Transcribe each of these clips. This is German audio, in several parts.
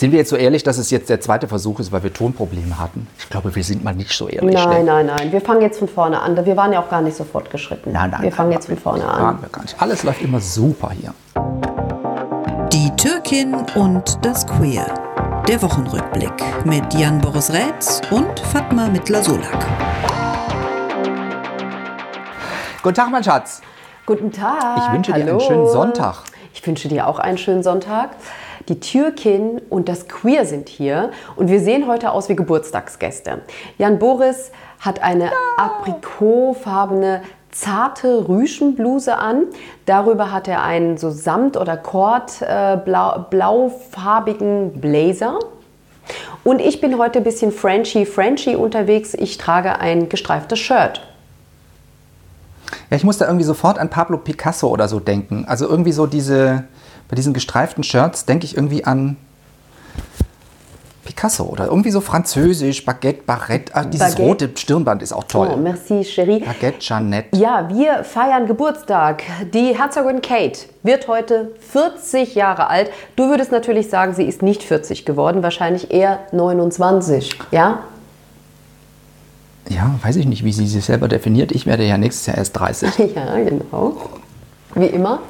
Sind wir jetzt so ehrlich, dass es jetzt der zweite Versuch ist, weil wir Tonprobleme hatten? Ich glaube, wir sind mal nicht so ehrlich. Nein, nein, nein. Wir fangen jetzt von vorne an. Wir waren ja auch gar nicht so fortgeschritten. Nein, nein, wir fangen nein, jetzt von vorne Waren an. wir gar nicht. Alles läuft immer super hier. Die Türkin und das Queer. Der Wochenrückblick mit Jan Boris Rätz und Fatma Mittler-Solak. Guten Tag, mein Schatz. Guten Tag. Ich wünsche dir Hallo. einen schönen Sonntag. Ich wünsche dir auch einen schönen Sonntag. Die Türkin und das Queer sind hier und wir sehen heute aus wie Geburtstagsgäste. Jan Boris hat eine aprikotfarbene zarte Rüschenbluse an. Darüber hat er einen so Samt- oder Kord äh, blau, blaufarbigen Blazer. Und ich bin heute ein bisschen Frenchy Frenchy unterwegs. Ich trage ein gestreiftes Shirt. Ja, ich muss da irgendwie sofort an Pablo Picasso oder so denken. Also irgendwie so diese, bei diesen gestreiften Shirts denke ich irgendwie an Picasso oder irgendwie so französisch, Baguette, Barrette. Ah, dieses Baguette. rote Stirnband ist auch toll. Oh, merci, Chérie. Baguette Jeannette. Ja, wir feiern Geburtstag. Die Herzogin Kate wird heute 40 Jahre alt. Du würdest natürlich sagen, sie ist nicht 40 geworden, wahrscheinlich eher 29. Ja? Ja, weiß ich nicht, wie sie sich selber definiert. Ich werde ja nächstes Jahr erst 30. Ja, genau. Wie immer.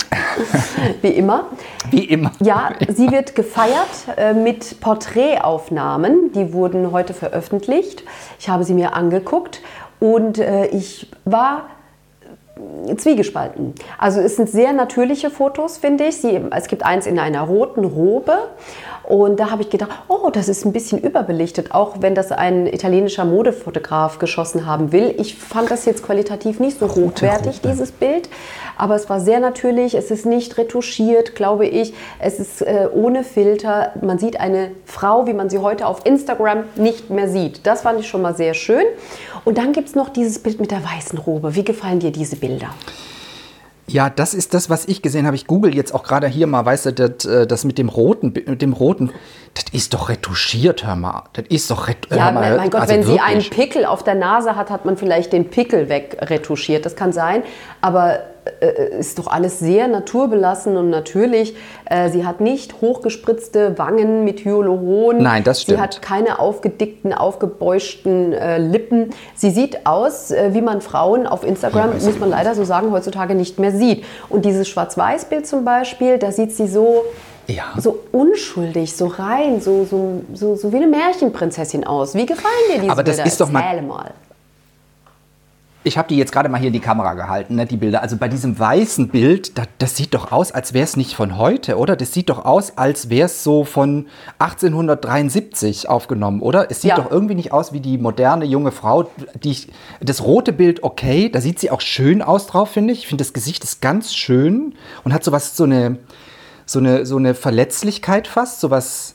Wie immer. Wie immer. Ja, sie wird gefeiert äh, mit Porträtaufnahmen. Die wurden heute veröffentlicht. Ich habe sie mir angeguckt und äh, ich war zwiegespalten. Also es sind sehr natürliche Fotos, finde ich. Sie, es gibt eins in einer roten Robe und da habe ich gedacht, oh, das ist ein bisschen überbelichtet, auch wenn das ein italienischer Modefotograf geschossen haben will. Ich fand das jetzt qualitativ nicht so hochwertig, dieses Bild, aber es war sehr natürlich, es ist nicht retuschiert, glaube ich, es ist äh, ohne Filter. Man sieht eine Frau, wie man sie heute auf Instagram nicht mehr sieht. Das fand ich schon mal sehr schön. Und dann gibt es noch dieses Bild mit der weißen Robe. Wie gefallen dir diese Bilder? Ja, das ist das, was ich gesehen habe. Ich google jetzt auch gerade hier mal, weißt du, das, äh, das mit dem roten, mit dem roten, das ist doch retuschiert, hör mal. Das ist doch retuschiert. Ja, mein, mein Gott, wenn sie einen Pickel auf der Nase hat, hat man vielleicht den Pickel wegretuschiert. Das kann sein, aber ist doch alles sehr naturbelassen und natürlich. Äh, sie hat nicht hochgespritzte Wangen mit Hyaluron. Nein, das stimmt. Sie hat keine aufgedickten, aufgebeuschten äh, Lippen. Sie sieht aus, äh, wie man Frauen auf Instagram, Ja, muss man leider so sagen, heutzutage nicht mehr sieht. Und dieses Schwarz-Weiß-Bild zum Beispiel, da sieht sie so Ja. so unschuldig, so rein, so, so, so, so wie eine Märchenprinzessin aus. Wie gefallen dir diese Aber das Bilder? ist doch mal- mal. Ich habe die jetzt gerade mal hier in die Kamera gehalten, ne, die Bilder. Also bei diesem weißen Bild, das, das sieht doch aus, als wäre es nicht von heute, oder? Das sieht doch aus, als wäre es so von 1873 aufgenommen, oder? Es sieht Ja. doch irgendwie nicht aus wie die moderne junge Frau. Die, ich- das rote Bild, okay, da sieht sie auch schön aus drauf, finde ich. Ich finde, das Gesicht ist ganz schön und hat sowas, so eine, so eine, so eine Verletzlichkeit fast, sowas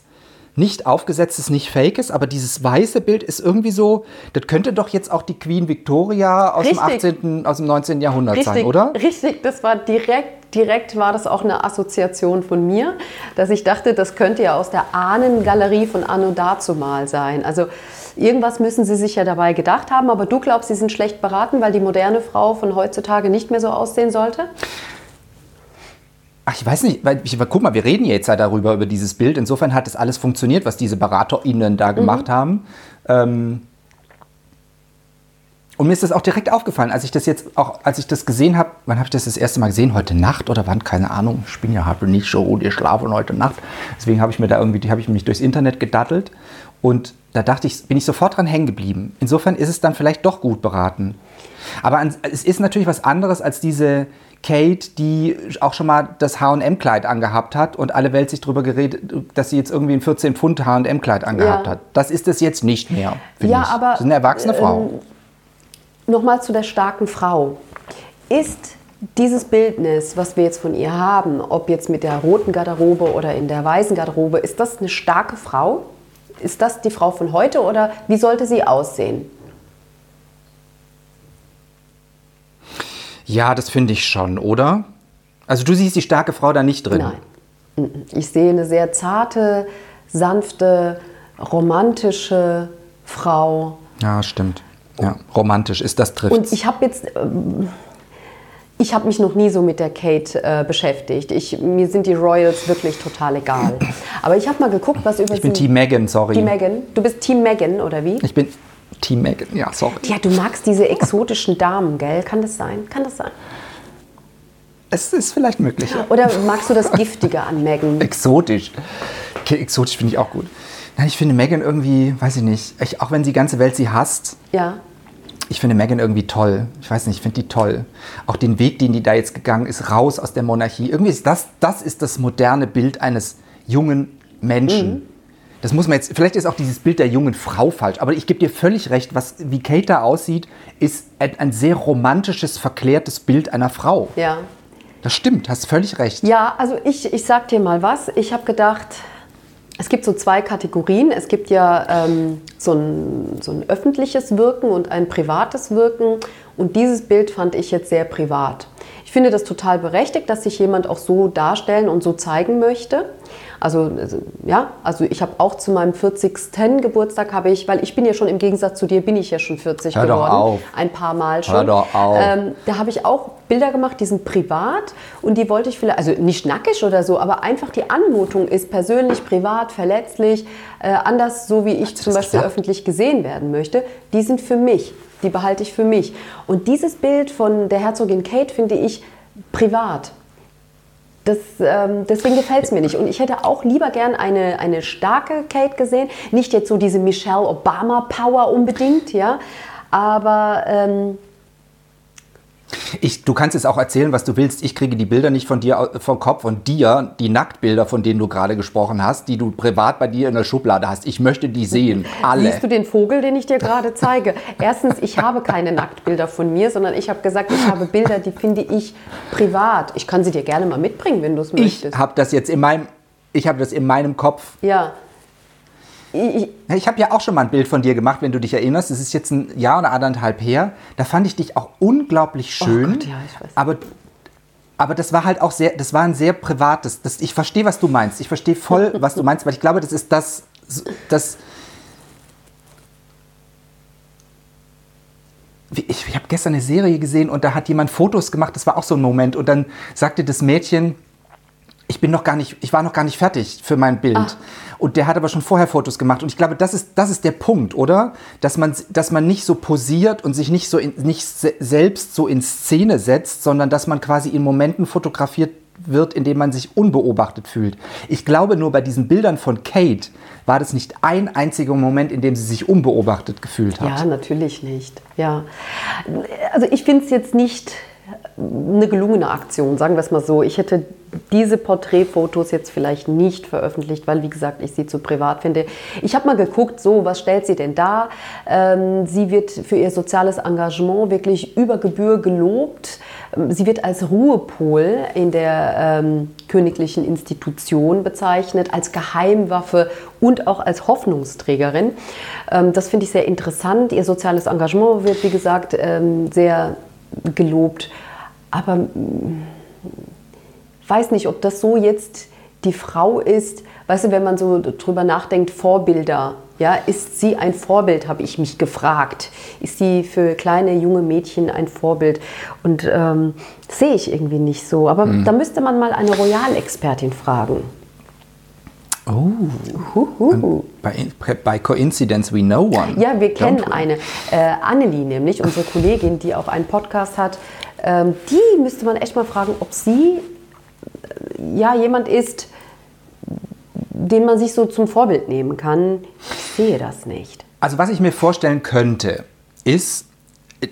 nicht aufgesetztes, nicht fakes, aber dieses weiße Bild ist irgendwie so, das könnte doch jetzt auch die Queen Victoria aus dem Richtig. 18., aus dem 19. Jahrhundert sein, Richtig, oder? richtig, das war direkt, direkt war das auch eine Assoziation von mir, dass ich dachte, das könnte ja aus der Ahnengalerie von Anno dazumal sein. Also irgendwas müssen sie sich ja dabei gedacht haben, aber du glaubst, sie sind schlecht beraten, weil die moderne Frau von heutzutage nicht mehr so aussehen sollte? Ach, ich weiß nicht, weil ich, guck mal, wir reden ja jetzt ja darüber, über dieses Bild. Insofern hat das alles funktioniert, was diese BeraterInnen da gemacht haben. Ähm, und mir ist das auch direkt aufgefallen, als ich das jetzt auch, als ich das gesehen habe, wann habe ich das das erste Mal gesehen? Heute Nacht oder wann? Keine Ahnung. Ich bin ja habe nicht so gut geschlafen heute Nacht. Deswegen habe ich mir da irgendwie, habe ich mich durchs Internet gedattelt und da dachte ich, bin ich sofort dran hängen geblieben. Insofern ist es dann vielleicht doch gut beraten. Aber es ist natürlich was anderes als diese Kate, die auch schon mal das H&M-Kleid angehabt hat und alle Welt sich darüber geredet, dass sie jetzt irgendwie ein 14 Pfund H&M-Kleid angehabt Ja. hat. Das ist es jetzt nicht mehr, Ja, ich. aber, Das ist eine erwachsene Frau. ähm, Nochmal zu der starken Frau. Ist dieses Bildnis, was wir jetzt von ihr haben, ob jetzt mit der roten Garderobe oder in der weißen Garderobe, ist das eine starke Frau? Ist das die Frau von heute oder wie sollte sie aussehen? Ja, das finde ich schon, oder? Also du siehst die starke Frau da nicht drin. Nein. Ich sehe eine sehr zarte, sanfte, romantische Frau. Ja, stimmt. Ja, romantisch ist das trifft. Und ich habe jetzt, ähm, ich habe mich noch nie so mit der Kate äh, beschäftigt. Ich, mir sind die Royals wirklich total egal. Aber ich habe mal geguckt, was über Ich bin. Team Megan, sorry. Team Megan. Du bist Team Megan, oder wie? Ich bin Team Megan, ja, sorry. Ja, du magst diese exotischen Damen, gell? Kann das sein? Kann das sein? Es ist vielleicht möglich. Ja. Oder magst du das Giftige an Megan? Exotisch. Okay, exotisch finde ich auch gut. Nein, ich finde Megan irgendwie, weiß ich nicht, ich, auch wenn die ganze Welt sie hasst, Ja. ich finde Megan irgendwie toll. Ich weiß nicht, ich finde die toll. Auch den Weg, den die da jetzt gegangen ist, raus aus der Monarchie. Irgendwie ist das, das ist das moderne Bild eines jungen Menschen. Das muss man jetzt, vielleicht ist auch dieses Bild der jungen Frau falsch, aber ich gebe dir völlig recht, was, wie Kate da aussieht, ist ein, ein sehr romantisches, verklärtes Bild einer Frau. Ja. Das stimmt, hast völlig recht. Ja, also ich, ich sag dir mal was. Ich habe gedacht, es gibt so zwei Kategorien. Es gibt ja ähm, so, ein, so ein öffentliches Wirken und ein privates Wirken. Und dieses Bild fand ich jetzt sehr privat. Ich finde das total berechtigt, dass sich jemand auch so darstellen und so zeigen möchte. Also ja, also ich habe auch zu meinem 40. Geburtstag habe ich, weil ich bin ja schon im Gegensatz zu dir, bin ich ja schon 40 Hör doch geworden, auf. ein paar Mal schon. Hör doch auf. Ähm, da habe ich auch Bilder gemacht, die sind privat und die wollte ich vielleicht, also nicht nackig oder so, aber einfach die Anmutung ist persönlich, privat, verletzlich, äh, anders, so wie ich zum Beispiel gesagt? öffentlich gesehen werden möchte. Die sind für mich, die behalte ich für mich. Und dieses Bild von der Herzogin Kate finde ich privat. Das, ähm, deswegen gefällt es mir nicht. Und ich hätte auch lieber gern eine, eine starke Kate gesehen. Nicht jetzt so diese Michelle Obama-Power unbedingt, ja. Aber ähm, Ich, du kannst jetzt auch erzählen, was du willst. Ich kriege die Bilder nicht von dir au- vom Kopf von dir, die Nacktbilder, von denen du gerade gesprochen hast, die du privat bei dir in der Schublade hast. Ich möchte die sehen. Alle. Siehst du den Vogel, den ich dir gerade zeige? Erstens, ich habe keine Nacktbilder von mir, sondern ich habe gesagt, ich habe Bilder, die finde ich privat. Ich kann sie dir gerne mal mitbringen, wenn du es ich möchtest. habe das jetzt in meinem, ich habe das in meinem Kopf. Ja. Ich, ich, habe ja auch schon mal ein Bild von dir gemacht, wenn du dich erinnerst. Das ist jetzt ein Jahr oder anderthalb her. Da fand ich dich auch unglaublich schön. Oh Gott, ja, ich weiß. Aber, aber das war halt auch sehr, das war ein sehr privates. Das, ich verstehe, was du meinst. Ich verstehe voll, was du meinst, weil ich glaube, das ist das, das ich, ich habe gestern eine Serie gesehen und da hat jemand Fotos gemacht, das war auch so ein Moment. Und dann sagte das Mädchen, ich bin noch gar nicht, ich war noch gar nicht fertig für mein Bild. Und der hat aber schon vorher Fotos gemacht. Und ich glaube, das ist, das ist der Punkt, oder? Dass man, dass man nicht so posiert und sich nicht so in, nicht se selbst so in Szene setzt, sondern dass man quasi in Momenten fotografiert wird, in denen man sich unbeobachtet fühlt. Ich glaube, nur bei diesen Bildern von Kate war das nicht ein einziger Moment, in dem sie sich unbeobachtet gefühlt hat. ja, natürlich nicht. Ja. Also ich finde es jetzt nicht eine gelungene Aktion, sagen wir es mal so. Ich hätte diese Porträtfotos jetzt vielleicht nicht veröffentlicht, weil, wie gesagt, ich sie zu privat finde. Ich habe mal geguckt, so, was stellt sie denn dar? Ähm, sie wird für ihr soziales Engagement wirklich über Gebühr gelobt. Ähm, Sie wird als Ruhepol in der ähm, königlichen Institution bezeichnet, als Geheimwaffe und auch als Hoffnungsträgerin. Ähm, das finde ich sehr interessant. Ihr soziales Engagement wird, wie gesagt, ähm, sehr gelobt. Aber mm, weiß nicht, ob das so jetzt die Frau ist. Weißt du, wenn man so drüber nachdenkt, Vorbilder. Ja, ist sie ein Vorbild, habe ich mich gefragt. Ist sie für kleine junge Mädchen ein Vorbild? Und ähm, sehe ich irgendwie nicht so. Aber da müsste man mal eine Royalexpertin fragen. Oh, bei, bei Coincidence we know one. Ja, wir kennen eine. Äh, Annelie nämlich, unsere Kollegin, die auch einen Podcast hat. Ähm, die müsste man echt mal fragen, ob sie äh, ja jemand ist, den man sich so zum Vorbild nehmen kann. Ich sehe das nicht. Also was ich mir vorstellen könnte, ist,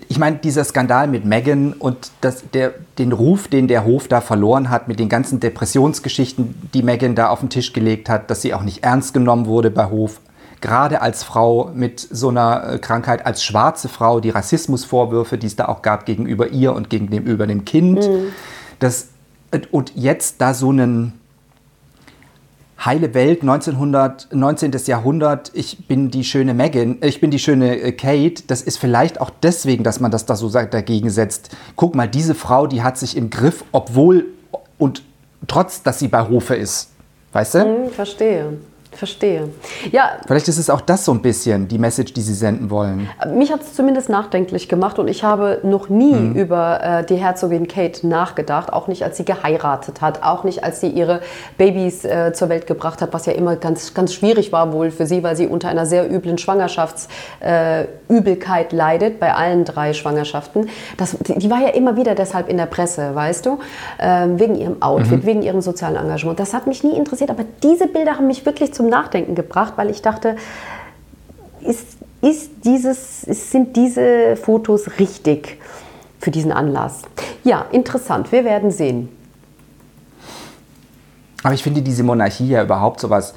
ich meine, dieser Skandal mit Meghan und das, der, den Ruf, den der Hof da verloren hat, mit den ganzen Depressionsgeschichten, die Meghan da auf den Tisch gelegt hat, dass sie auch nicht ernst genommen wurde bei Hof, gerade als Frau mit so einer äh, Krankheit, als schwarze Frau, die Rassismusvorwürfe, die es da auch gab gegenüber ihr und gegenüber dem Kind. Das, und jetzt da so einen heile Welt, 1900, 19. Jahrhundert, ich bin die schöne Megan, ich bin die schöne äh, Kate, das ist vielleicht auch deswegen, dass man das da so dagegen setzt. Guck mal, diese Frau, die hat sich im Griff, obwohl und trotz, dass sie bei Hofe ist. Weißt du? Hm, verstehe. Verstehe. Ja, Vielleicht ist es auch das so ein bisschen, die Message, die Sie senden wollen. mich hat es zumindest nachdenklich gemacht und ich habe noch nie Mhm. über äh, die Herzogin Kate nachgedacht, auch nicht als sie geheiratet hat, auch nicht als sie ihre Babys äh, zur Welt gebracht hat, was ja immer ganz, ganz schwierig war wohl für sie, weil sie unter einer sehr üblen Schwangerschaftsübelkeit äh, leidet, bei allen drei Schwangerschaften. Das, die, die war ja immer wieder deshalb in der Presse, weißt du, ähm, wegen ihrem Outfit, Mhm. wegen ihrem sozialen Engagement. Das hat mich nie interessiert, aber diese Bilder haben mich wirklich zum Nachdenken gebracht, weil ich dachte, ist, ist dieses, sind diese Fotos richtig für diesen Anlass? Ja, interessant. Wir werden sehen. Aber ich finde diese Monarchie ja überhaupt sowas.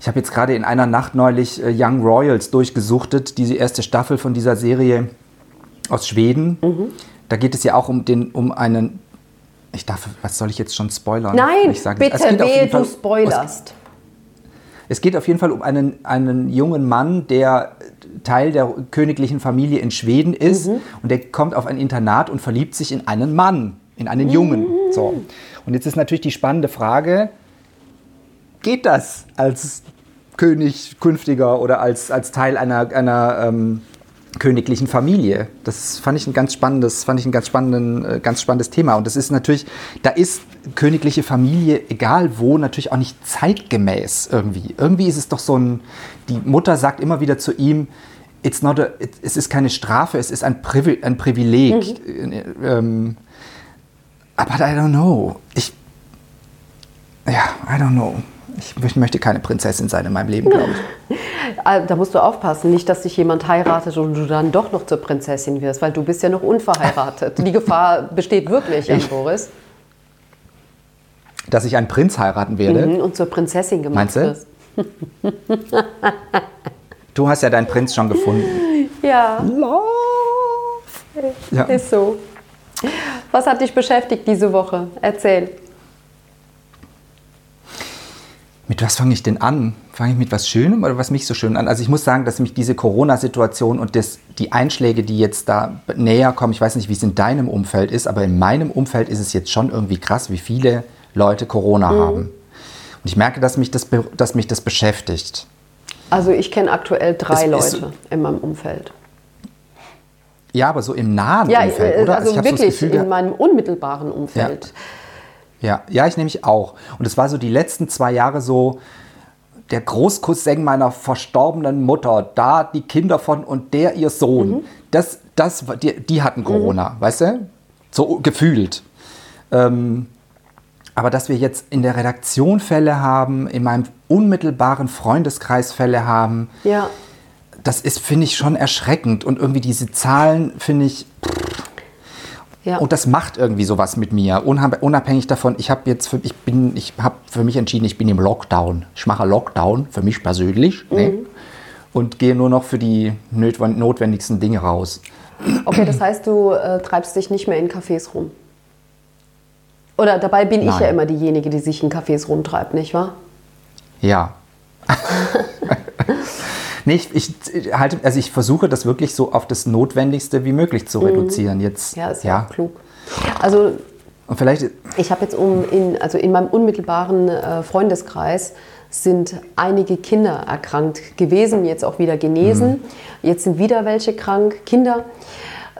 Ich habe jetzt gerade in einer Nacht neulich äh, Young Royals durchgesuchtet, diese erste Staffel von dieser Serie aus Schweden. Mhm. Da geht es ja auch um, den, um einen. Ich darf, was soll ich jetzt schon spoilern? Nein, Ich sage- bitte, wehe, du spoilerst. Es geht auf jeden Fall um einen, einen jungen Mann, der Teil der königlichen Familie in Schweden ist Mhm. und der kommt auf ein Internat und verliebt sich in einen Mann, in einen Jungen. So. Und jetzt ist natürlich die spannende Frage, geht das als König künftiger oder als, als Teil einer, einer ähm, königlichen Familie? Das fand ich ein ganz spannendes, fand ich ein ganz, spannenden, äh, ganz spannendes Thema. Und das ist natürlich, da ist königliche Familie, egal wo, natürlich auch nicht zeitgemäß irgendwie. Irgendwie ist es doch so ein, die Mutter sagt immer wieder zu ihm, It's not a, it, es ist keine Strafe, es ist ein, Privi ein Privileg. Äh, Ähm, aber I don't know. Ich, ja, I don't know. Ich möcht- möchte keine Prinzessin sein in meinem Leben, glaube ich. Äh, Da musst du aufpassen, nicht, dass dich jemand heiratet und du dann doch noch zur Prinzessin wirst, weil du bist ja noch unverheiratet. Die Gefahr besteht wirklich, Jan Ich- Boris. Dass ich einen Prinz heiraten werde. Mhm, Und zur Prinzessin gemacht Meinst du? wirst. Du hast ja deinen Prinz schon gefunden. Ja, Ja. ist so. Was hat dich beschäftigt diese Woche? Erzähl. Mit was fange ich denn an? Fange ich mit was Schönem oder was mich so schön an? Also ich muss sagen, dass mich diese Corona-Situation und das, die Einschläge, die jetzt da näher kommen, ich weiß nicht, wie es in deinem Umfeld ist, aber in meinem Umfeld ist es jetzt schon irgendwie krass, wie viele Leute Corona haben. Und ich merke, dass mich das, dass mich das beschäftigt. Also ich kenne aktuell drei Es Leute in meinem Umfeld. Ja, aber so im nahen Ja, Umfeld, äh, oder? also ich hab so das wirklich Gefühl in meinem unmittelbaren Umfeld. Ja, ja, ich nämlich auch. Und es war so die letzten zwei Jahre so der Großcousin meiner verstorbenen Mutter, da die Kinder von und der ihr Sohn. Mhm. Das, das, die, die hatten Corona, weißt du? So gefühlt. Ähm, aber dass wir jetzt in der Redaktion Fälle haben, in meinem unmittelbaren Freundeskreis Fälle haben, Ja. das ist, finde ich, schon erschreckend. Und irgendwie diese Zahlen, finde ich, ja. und das macht irgendwie sowas mit mir, unabhängig davon. Ich habe jetzt, für, ich bin, ich habe für mich entschieden, ich bin im Lockdown. Ich mache Lockdown für mich persönlich ne? und gehe nur noch für die notwen- notwendigsten Dinge raus. Okay, das heißt, du äh, treibst dich nicht mehr in Cafés rum. Oder dabei bin ich Nein. ja immer diejenige, die sich in Cafés rumtreibt, nicht wahr? Ja. nee, ich, ich halte, also ich versuche das wirklich so auf das Notwendigste wie möglich zu reduzieren. Jetzt, Ja, ist ja, auch klug. Also Und vielleicht, ich habe jetzt um in, also in meinem unmittelbaren äh, Freundeskreis sind einige Kinder erkrankt gewesen, jetzt auch wieder genesen. Jetzt sind wieder welche krank, Kinder.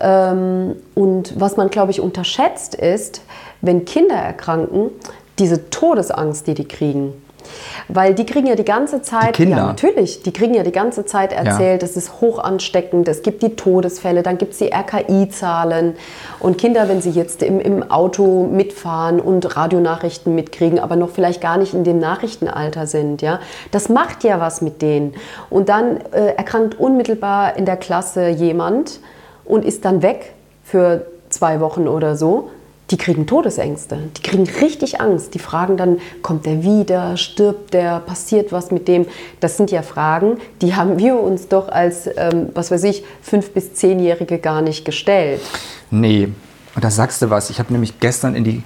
Ähm, und was man, glaube ich, unterschätzt ist, wenn Kinder erkranken, diese Todesangst, die die kriegen. Weil die kriegen ja die ganze Zeit, Kinder? ja natürlich, die kriegen ja die ganze Zeit erzählt, es ist hoch ansteckend, es gibt die Todesfälle, dann gibt es die RKI-Zahlen. Und Kinder, wenn sie jetzt im, im Auto mitfahren und Radionachrichten mitkriegen, aber noch vielleicht gar nicht in dem Nachrichtenalter sind, ja, das macht ja was mit denen. Und dann äh, erkrankt unmittelbar in der Klasse jemand und ist dann weg für zwei Wochen oder so. Die kriegen Todesängste, die kriegen richtig Angst. Die fragen dann, kommt der wieder, stirbt der, passiert was mit dem? Das sind ja Fragen, die haben wir uns doch als, ähm, was weiß ich, fünf- bis zehnjährige gar nicht gestellt. nee. Und da sagst du was. Ich habe nämlich gestern in die,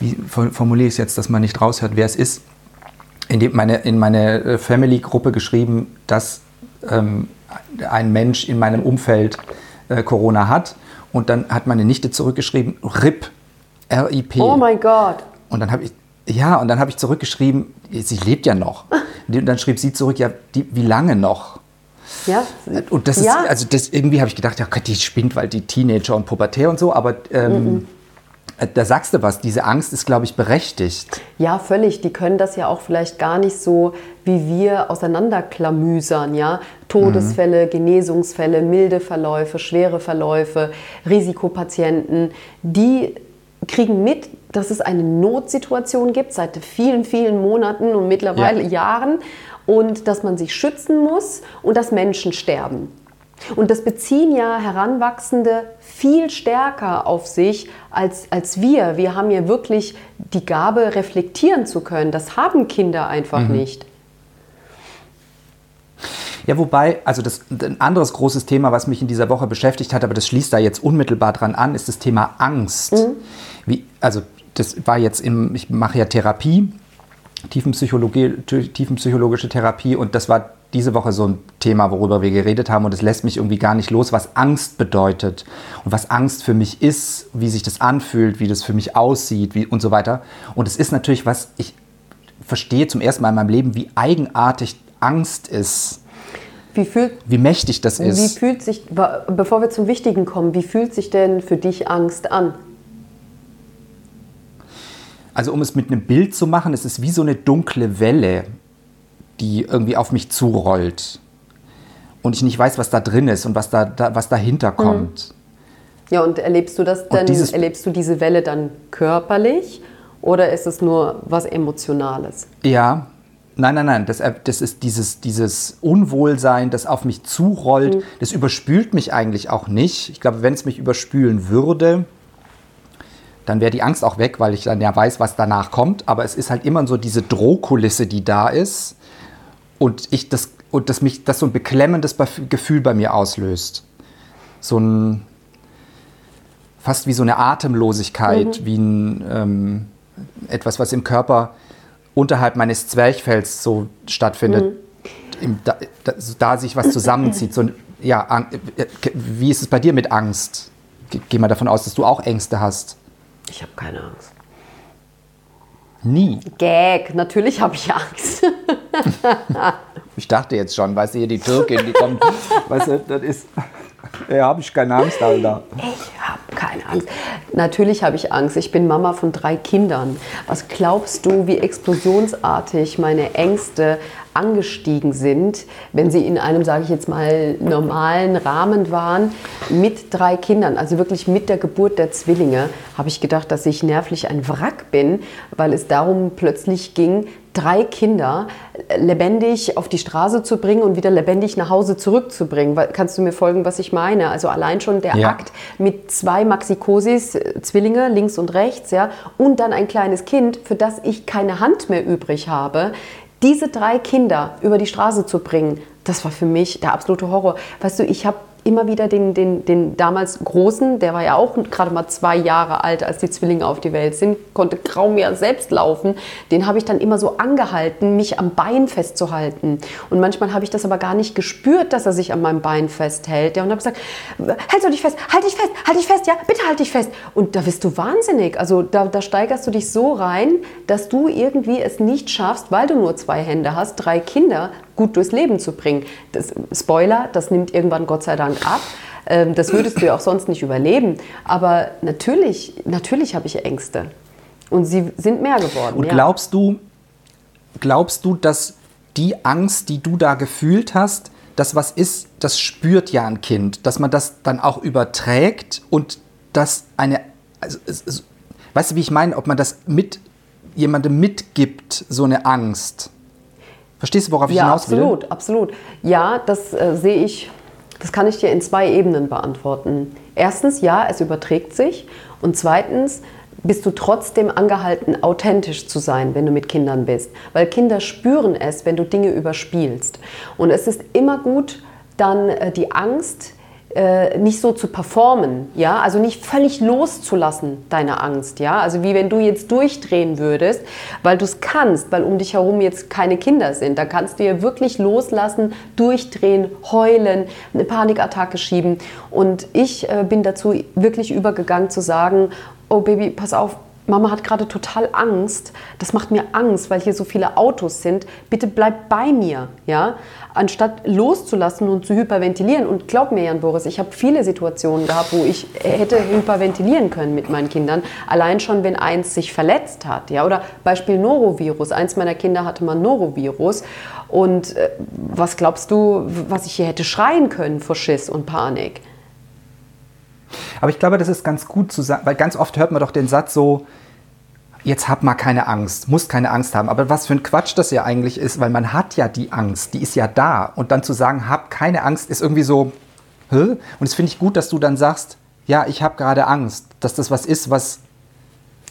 wie for- formuliere ich es jetzt, dass man nicht raushört, wer es ist, in, die, meine, in meine äh, Family-Gruppe geschrieben, dass ähm, ein Mensch in meinem Umfeld äh, Corona hat. Und dann hat meine Nichte zurückgeschrieben, RIP, R-I-P. Oh mein Gott. Und dann habe ich, ja, und dann habe ich zurückgeschrieben, sie lebt ja noch. Und dann schrieb sie zurück, ja, die, wie lange noch? Ja, Und das Ja. ist, also das irgendwie habe ich gedacht, ja Gott, die spinnt, weil die Teenager und Pubertär und so, aber ähm, äh, da sagst du was, diese Angst ist, glaube ich, berechtigt. Ja, völlig. Die können das ja auch vielleicht gar nicht so wie wir auseinanderklamüsern, ja. Todesfälle, Genesungsfälle, milde Verläufe, schwere Verläufe, Risikopatienten, die kriegen mit, dass es eine Notsituation gibt seit vielen, vielen Monaten und mittlerweile Ja. Jahren und dass man sich schützen muss und dass Menschen sterben. Und das beziehen ja Heranwachsende viel stärker auf sich als, als wir. Wir haben ja wirklich die Gabe, reflektieren zu können. Das haben Kinder einfach nicht. Ja, wobei, also das ein anderes großes Thema, was mich in dieser Woche beschäftigt hat, aber das schließt da jetzt unmittelbar dran an, ist das Thema Angst. Wie, also das war jetzt im, ich mache ja Therapie, Tiefenpsychologie, tiefenpsychologische Therapie und das war diese Woche so ein Thema, worüber wir geredet haben und es lässt mich irgendwie gar nicht los, was Angst bedeutet und was Angst für mich ist, wie sich das anfühlt, wie das für mich aussieht wie, und so weiter. Und es ist natürlich was, ich verstehe zum ersten Mal in meinem Leben, wie eigenartig Angst ist, Wie fühlt, wie mächtig das wie ist. fühlt sich, bevor wir zum Wichtigen kommen, wie fühlt sich denn für dich Angst an? Also um es mit einem Bild zu machen, es ist wie so eine dunkle Welle, die irgendwie auf mich zurollt. Und ich nicht weiß, was da drin ist und was, da, da, was dahinter kommt. Ja, und erlebst du das dann, erlebst du diese Welle dann körperlich oder ist es nur was Emotionales? Ja, nein, nein, nein, das, das ist dieses, dieses Unwohlsein, das auf mich zurollt. Das überspült mich eigentlich auch nicht. Ich glaube, wenn es mich überspülen würde, dann wäre die Angst auch weg, weil ich dann ja weiß, was danach kommt. Aber es ist halt immer so diese Drohkulisse, die da ist und ich das und das mich das so ein beklemmendes Gefühl bei mir auslöst. So ein fast wie so eine Atemlosigkeit, wie ein ähm, etwas, was im Körper unterhalb meines Zwerchfells so stattfindet, Im, da, da, da sich was zusammenzieht. So, ein- ja, Ang- äh, wie ist es bei dir mit Angst? Ge- Geh mal davon aus, dass du auch Ängste hast. Ich habe keine Angst. Nie. Gag, natürlich habe ich Angst. Ich dachte jetzt schon, weißt du, hier die Türkin, die kommt, weißt du, das ist, ja, habe ich keine Angst, Alter. Ich habe keine Angst. Natürlich habe ich Angst. Ich bin Mama von drei Kindern. Was glaubst du, wie explosionsartig meine Ängste angestiegen sind, wenn sie in einem, sage ich jetzt mal, normalen Rahmen waren, mit drei Kindern, also wirklich mit der Geburt der Zwillinge, habe ich gedacht, dass ich nervlich ein Wrack bin, weil es darum plötzlich ging, drei Kinder lebendig auf die Straße zu bringen und wieder lebendig nach Hause zurückzubringen. Kannst du mir folgen, was ich meine? Also allein schon der Ja. Akt mit zwei Maxikosis, äh, Zwillinge links und rechts, ja, und dann ein kleines Kind, für das ich keine Hand mehr übrig habe, diese drei Kinder über die Straße zu bringen, das war für mich der absolute Horror. Weißt du, ich habe immer wieder den, den, den damals Großen, der war ja auch gerade mal zwei Jahre alt, als die Zwillinge auf die Welt sind, konnte kaum mehr selbst laufen. Den habe ich dann immer so angehalten, mich am Bein festzuhalten. Und manchmal habe ich das aber gar nicht gespürt, dass er sich an meinem Bein festhält. Ja, und habe gesagt, halt du dich fest, halt dich fest, halt dich fest, ja, bitte halt dich fest. Und da wirst du wahnsinnig. Also da, da steigerst du dich so rein, dass du irgendwie es nicht schaffst, weil du nur zwei Hände hast, drei Kinder gut durchs Leben zu bringen. Das, Spoiler, das nimmt irgendwann Gott sei Dank ab. Ähm, Das würdest du ja auch sonst nicht überleben. Aber natürlich, natürlich habe ich Ängste. Und sie sind mehr geworden. Und ja. glaubst du, glaubst du, dass die Angst, die du da gefühlt hast, das was ist, das spürt ja ein Kind, dass man das dann auch überträgt und dass eine, also, es, weißt du, wie ich meine, ob man das mit jemandem mitgibt, so eine Angst. Verstehst du, worauf ich Ja, hinaus will? absolut, absolut. Ja, das äh, sehe ich, das kann ich dir in zwei Ebenen beantworten. Erstens, ja, es überträgt sich. Und zweitens, bist du trotzdem angehalten, authentisch zu sein, wenn du mit Kindern bist. Weil Kinder spüren es, wenn du Dinge überspielst. Und es ist immer gut, dann äh, die Angst äh, nicht so zu performen, ja, also nicht völlig loszulassen, deine Angst, ja, also wie wenn du jetzt durchdrehen würdest, weil du es kannst, weil um dich herum jetzt keine Kinder sind, da kannst du ja wirklich loslassen, durchdrehen, heulen, eine Panikattacke schieben. Und ich äh, bin dazu wirklich übergegangen zu sagen, oh Baby, pass auf, Mama hat gerade total Angst. Das macht mir Angst, weil hier so viele Autos sind. Bitte bleib bei mir, ja? Anstatt loszulassen und zu hyperventilieren. Und glaub mir, Jan Boris, ich habe viele Situationen gehabt, wo ich hätte hyperventilieren können mit meinen Kindern. Allein schon, wenn eins sich verletzt hat, ja? Oder Beispiel Norovirus. Eins meiner Kinder hatte mal Norovirus. Und äh, was glaubst du, was ich hier hätte schreien können vor Schiss und Panik? Aber ich glaube, das ist ganz gut zu sagen, weil ganz oft hört man doch den Satz so, jetzt hab mal keine Angst, muss keine Angst haben. Aber was für ein Quatsch das ja eigentlich ist, weil man hat ja die Angst, die ist ja da. Und dann zu sagen, hab keine Angst, ist irgendwie so, Hä? Und das finde ich gut, dass du dann sagst, ja, ich habe gerade Angst, dass das was ist, was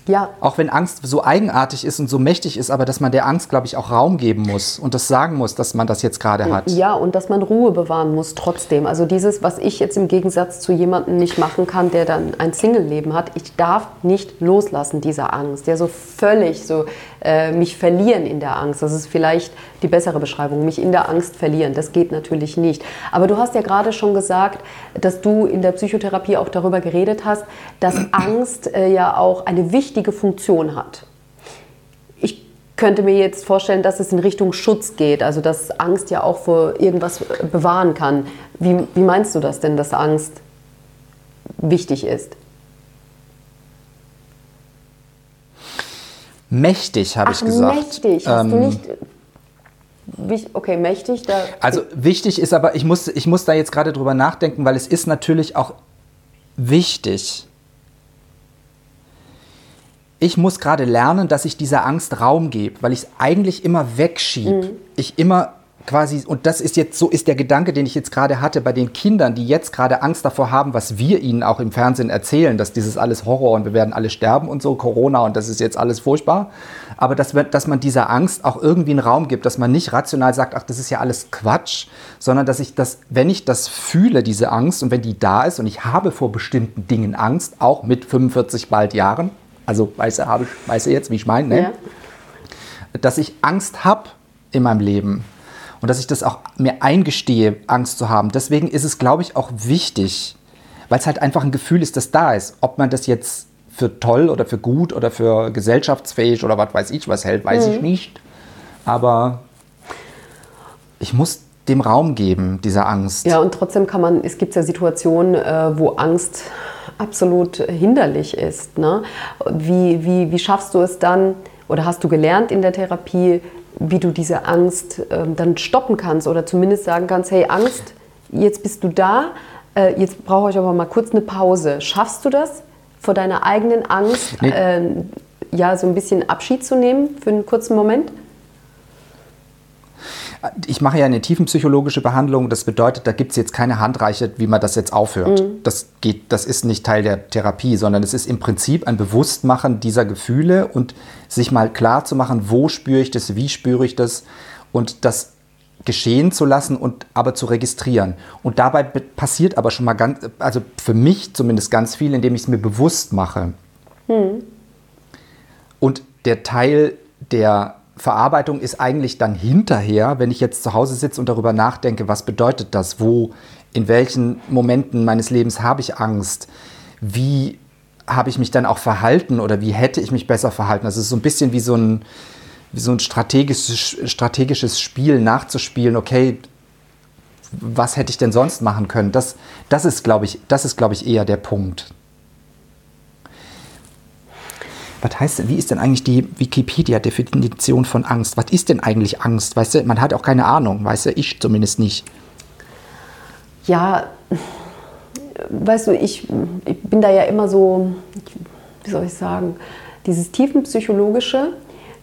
Ja, auch wenn Angst so eigenartig ist und so mächtig ist, aber dass man der Angst, glaube ich, auch Raum geben muss und das sagen muss, dass man das jetzt gerade hat. Ja, und dass man Ruhe bewahren muss trotzdem. Also dieses, was ich jetzt im Gegensatz zu jemandem nicht machen kann, der dann ein Single-Leben hat, ich darf nicht loslassen dieser Angst. Ja, so völlig so äh, mich verlieren in der Angst. Das ist vielleicht die bessere Beschreibung, mich in der Angst verlieren. Das geht natürlich nicht. Aber du hast ja gerade schon gesagt, dass du in der Psychotherapie auch darüber geredet hast, dass Angst äh, ja auch eine wichtige Funktion hat. Ich könnte mir jetzt vorstellen, dass es in Richtung Schutz geht, also dass Angst ja auch vor irgendwas bewahren kann. Wie, wie meinst du das denn, dass Angst wichtig ist? Mächtig, habe ich gesagt. mächtig. Hast du Ähm, nicht. Wich- Okay, mächtig. Da, Also wichtig ist aber, ich muss, ich muss da jetzt gerade drüber nachdenken, weil es ist natürlich auch wichtig. Ich muss gerade lernen, dass ich dieser Angst Raum gebe, weil ich es eigentlich immer wegschiebe. Ich immer quasi, und das ist jetzt, so ist der Gedanke, den ich jetzt gerade hatte bei den Kindern, die jetzt gerade Angst davor haben, was wir ihnen auch im Fernsehen erzählen, dass dieses alles Horror und wir werden alle sterben und so, Corona und das ist jetzt alles furchtbar. Aber dass, dass man dieser Angst auch irgendwie einen Raum gibt, dass man nicht rational sagt, ach, das ist ja alles Quatsch, sondern dass ich das, wenn ich das fühle, diese Angst, und wenn die da ist und ich habe vor bestimmten Dingen Angst, auch mit 45 bald Jahren, also habe ich, weißt du jetzt, wie ich meine, ne? ja. dass ich Angst habe in meinem Leben und dass ich das auch mir eingestehe, Angst zu haben. Deswegen ist es, glaube ich, auch wichtig, weil es halt einfach ein Gefühl ist, das da ist. Ob man das jetzt für toll oder für gut oder für gesellschaftsfähig oder was weiß ich was hält, weiß ich nicht. Aber ich muss dem Raum geben, dieser Angst. Ja, und trotzdem kann man, es gibt ja Situationen, äh, wo Angst absolut hinderlich ist. Ne? Wie, wie, wie schaffst du es dann, oder hast du gelernt in der Therapie, wie du diese Angst ähm, dann stoppen kannst oder zumindest sagen kannst, hey Angst, jetzt bist du da, äh, jetzt brauche ich aber mal kurz eine Pause. Schaffst du das, vor deiner eigenen Angst Nee. ähm, ja, so ein bisschen Abschied zu nehmen für einen kurzen Moment? Ich mache ja eine tiefenpsychologische Behandlung. Das bedeutet, da gibt es jetzt keine Handreiche, wie man das jetzt aufhört. Das, geht, das ist nicht Teil der Therapie, sondern es ist im Prinzip ein Bewusstmachen dieser Gefühle und sich mal klar zu machen, wo spüre ich das, wie spüre ich das und das geschehen zu lassen und aber zu registrieren. Und dabei be- passiert aber schon mal ganz, also für mich zumindest ganz viel, indem ich es mir bewusst mache. Und der Teil der Verarbeitung ist eigentlich dann hinterher, wenn ich jetzt zu Hause sitze und darüber nachdenke, was bedeutet das, wo, in welchen Momenten meines Lebens habe ich Angst, wie habe ich mich dann auch verhalten oder wie hätte ich mich besser verhalten. Das ist so ein bisschen wie so ein, wie so ein strategisches, strategisches Spiel nachzuspielen, okay, was hätte ich denn sonst machen können? Das, das ist, glaube ich, das ist, glaube ich, eher der Punkt. Was heißt wie ist denn eigentlich die Wikipedia-Definition von Angst? Was ist denn eigentlich Angst? Weißt du, man hat auch keine Ahnung, weißt du, ich zumindest nicht. Ja, weißt du, ich, ich bin da ja immer so, wie soll ich sagen, dieses tiefenpsychologische,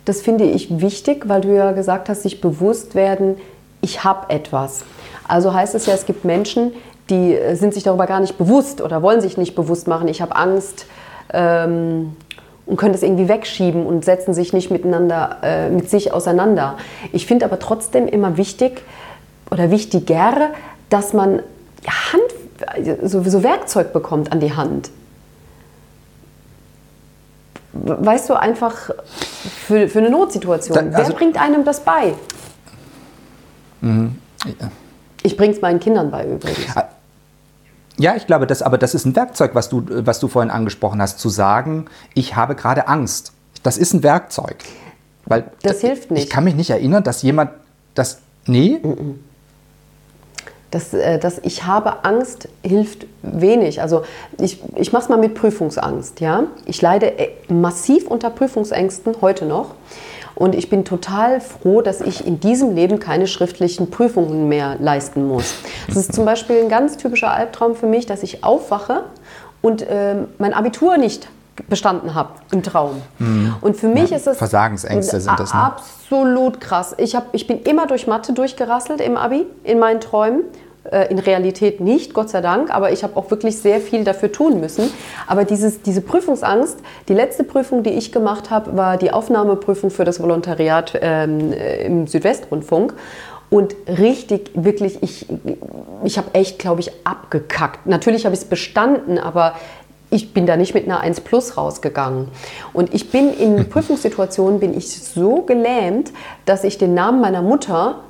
das finde ich wichtig, weil du ja gesagt hast, sich bewusst werden, ich habe etwas. Also heißt es ja, es gibt Menschen, die äh, sind sich darüber gar nicht bewusst oder wollen sich nicht bewusst machen, ich habe Angst ähm, und können das irgendwie wegschieben und setzen sich nicht miteinander, äh, mit sich auseinander. Ich finde aber trotzdem immer wichtig oder wichtiger, dass man Hand, sowieso Werkzeug bekommt an die Hand. Weißt du, einfach für, für eine Notsituation. Da- also- Wer bringt einem das bei? Ich bringe es meinen Kindern bei übrigens. Ja, ich glaube, das, aber das ist ein Werkzeug, was du, was du vorhin angesprochen hast, zu sagen, ich habe gerade Angst. Das ist ein Werkzeug. Weil Das hilft nicht. Ich kann mich nicht erinnern, dass jemand das. Nee? Das, äh, das Ich habe Angst hilft wenig. Also ich, ich mache es mal mit Prüfungsangst. Ja? Ich leide äh, massiv unter Prüfungsängsten heute noch. Und ich bin total froh, dass ich in diesem Leben keine schriftlichen Prüfungen mehr leisten muss. Das ist zum Beispiel ein ganz typischer Albtraum für mich, dass ich aufwache und ähm, mein Abitur nicht bestanden habe im Traum. Und für mich Ja, ist es Versagensängste sind das, ne? absolut krass. Ich, hab, ich bin immer durch Mathe durchgerasselt im Abi, in meinen Träumen. Äh, In Realität nicht, Gott sei Dank, aber ich habe auch wirklich sehr viel dafür tun müssen. Aber dieses, diese Prüfungsangst, die letzte Prüfung, die ich gemacht habe, war die Aufnahmeprüfung für das Volontariat ähm, äh, im Südwestrundfunk. Und richtig, wirklich, ich, ich habe echt, glaube ich, abgekackt. Natürlich habe ich es bestanden, aber ich bin da nicht mit einer 1 plus rausgegangen. Und ich bin in Prüfungssituationen bin ich so gelähmt, dass ich den Namen meiner Mutter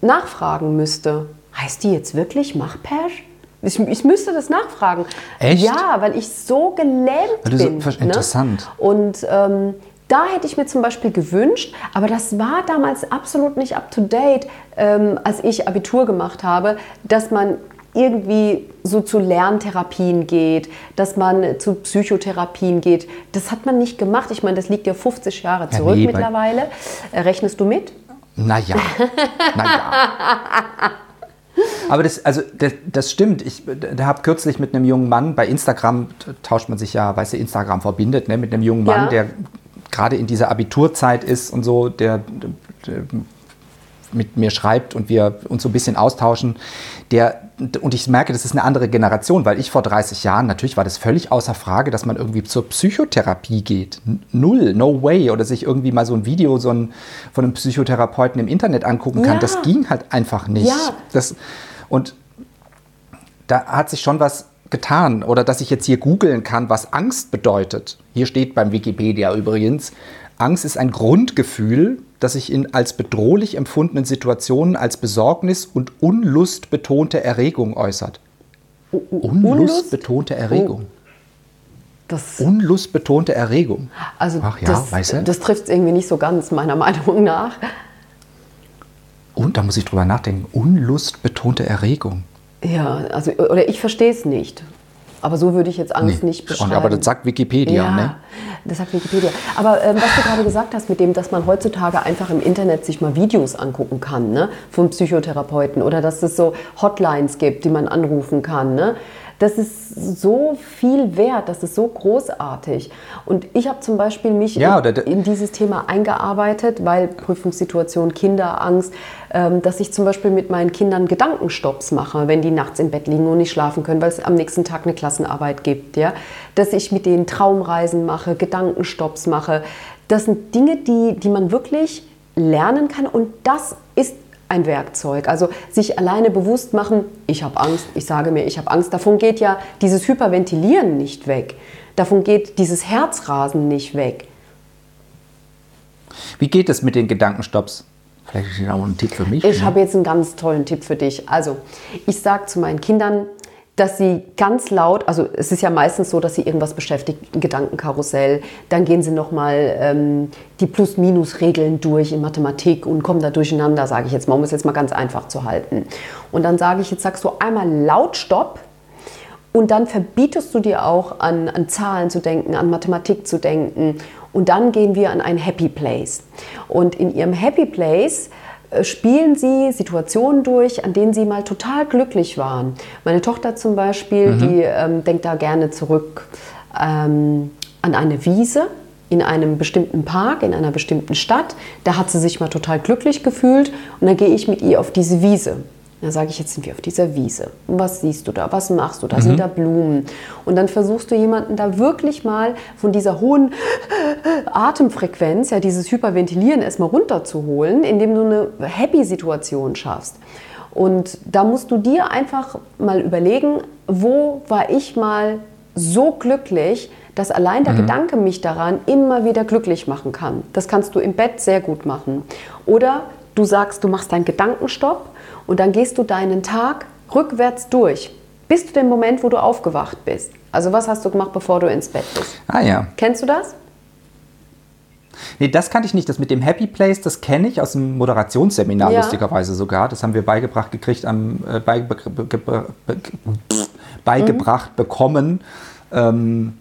nachfragen müsste. Heißt die jetzt wirklich Machpersch? Ich, ich müsste das nachfragen. Echt? Ja, weil ich so gelähmt Weil du so- bin. ver- interessant. Und ähm, da hätte ich mir zum Beispiel gewünscht, aber das war damals absolut nicht up to date, ähm, als ich Abitur gemacht habe, dass man irgendwie so zu Lerntherapien geht, dass man zu Psychotherapien geht. Das hat man nicht gemacht. Ich meine, das liegt ja 50 Jahre Ja, zurück nee, bei- mittlerweile. Äh, Rechnest du mit? Naja. naja. Aber das, also das, das stimmt. Ich da habe kürzlich mit einem jungen Mann bei Instagram, tauscht man sich ja, weißt du, Instagram verbindet, ne, mit einem jungen Mann, Ja. der gerade in dieser Abiturzeit ist und so, der, der mit mir schreibt und wir uns so ein bisschen austauschen. Der, und ich merke, das ist eine andere Generation, weil ich vor 30 Jahren, natürlich war das völlig außer Frage, dass man irgendwie zur Psychotherapie geht. Null, no way. Oder sich irgendwie mal so ein Video so ein, von einem Psychotherapeuten im Internet angucken kann. Ja. Das ging halt einfach nicht. Ja. Das, und da hat sich schon was getan. Oder dass ich jetzt hier googeln kann, was Angst bedeutet. Hier steht beim Wikipedia übrigens, Angst ist ein Grundgefühl, das sich in als bedrohlich empfundenen Situationen als Besorgnis und Unlust betonte Erregung äußert. Unlust betonte Erregung. Das, Unlust betonte Erregung. also Ach ja, das, weißt du? das trifft es irgendwie nicht so ganz, meiner Meinung nach. Und da muss ich drüber nachdenken. Unlust betonte Erregung. Ja, also, oder ich verstehe es nicht. Aber so würde ich jetzt Angst Nee, nicht und- beschreiben. aber das sagt Wikipedia, ja, ne? das sagt Wikipedia. Aber ähm, was du gerade gesagt hast, mit dem, dass man heutzutage einfach im Internet sich mal Videos angucken kann, ne, von Psychotherapeuten oder dass es so Hotlines gibt, die man anrufen kann, ne? Das ist so viel wert, das ist so großartig. Und ich habe zum Beispiel mich Ja, in, in dieses Thema eingearbeitet, weil Prüfungssituation, Kinderangst, ähm, dass ich zum Beispiel mit meinen Kindern Gedankenstopps mache, wenn die nachts im Bett liegen und nicht schlafen können, weil es am nächsten Tag eine Klassenarbeit gibt. Ja? Dass ich mit denen Traumreisen mache, Gedankenstopps mache. Das sind Dinge, die, die man wirklich lernen kann und das ist ein Werkzeug. Also sich alleine bewusst machen, ich habe Angst, ich sage mir, ich habe Angst. Davon geht ja dieses Hyperventilieren nicht weg. Davon geht dieses Herzrasen nicht weg. Wie geht es mit den Gedankenstopps? Vielleicht ist das auch ein Tipp für mich. Ich ne? habe jetzt einen ganz tollen Tipp für dich. Also, ich sage zu meinen Kindern, dass sie ganz laut, also es ist ja meistens so, dass sie irgendwas beschäftigt, ein Gedankenkarussell, dann gehen sie nochmal ähm, die Plus-Minus-Regeln durch in Mathematik und kommen da durcheinander, sage ich jetzt mal, um es jetzt mal ganz einfach zu halten. Und dann sage ich, jetzt sagst du einmal laut Stopp und dann verbietest du dir auch an, an Zahlen zu denken, an Mathematik zu denken. Und dann gehen wir an ein Happy Place. Und in ihrem Happy Place spielen sie Situationen durch, an denen sie mal total glücklich waren. Meine Tochter zum Beispiel, die ähm, denkt da gerne zurück ähm, an eine Wiese in einem bestimmten Park, in einer bestimmten Stadt. Da hat sie sich mal total glücklich gefühlt und dann gehe ich mit ihr auf diese Wiese. Dann sage ich, jetzt sind wir auf dieser Wiese. Was siehst du da? Was machst du da? Sind da Blumen? Und dann versuchst du jemanden da wirklich mal von dieser hohen Atemfrequenz, ja, dieses Hyperventilieren erstmal runterzuholen, indem du eine Happy-Situation schaffst. Und da musst du dir einfach mal überlegen, wo war ich mal so glücklich, dass allein der Gedanke mich daran immer wieder glücklich machen kann. Das kannst du im Bett sehr gut machen. Oder du sagst, du machst deinen Gedankenstopp und dann gehst du deinen Tag rückwärts durch. bis zu dem Moment, wo du aufgewacht bist. Also was hast du gemacht, bevor du ins Bett bist? Ah ja. Kennst du das? Nee, das kannte ich nicht. Das mit dem Happy Place, das kenne ich aus dem Moderationsseminar, Ja. lustigerweise sogar. Das haben wir beigebracht gekriegt, am, äh, beibe, be, be, be, beigebracht bekommen ähm,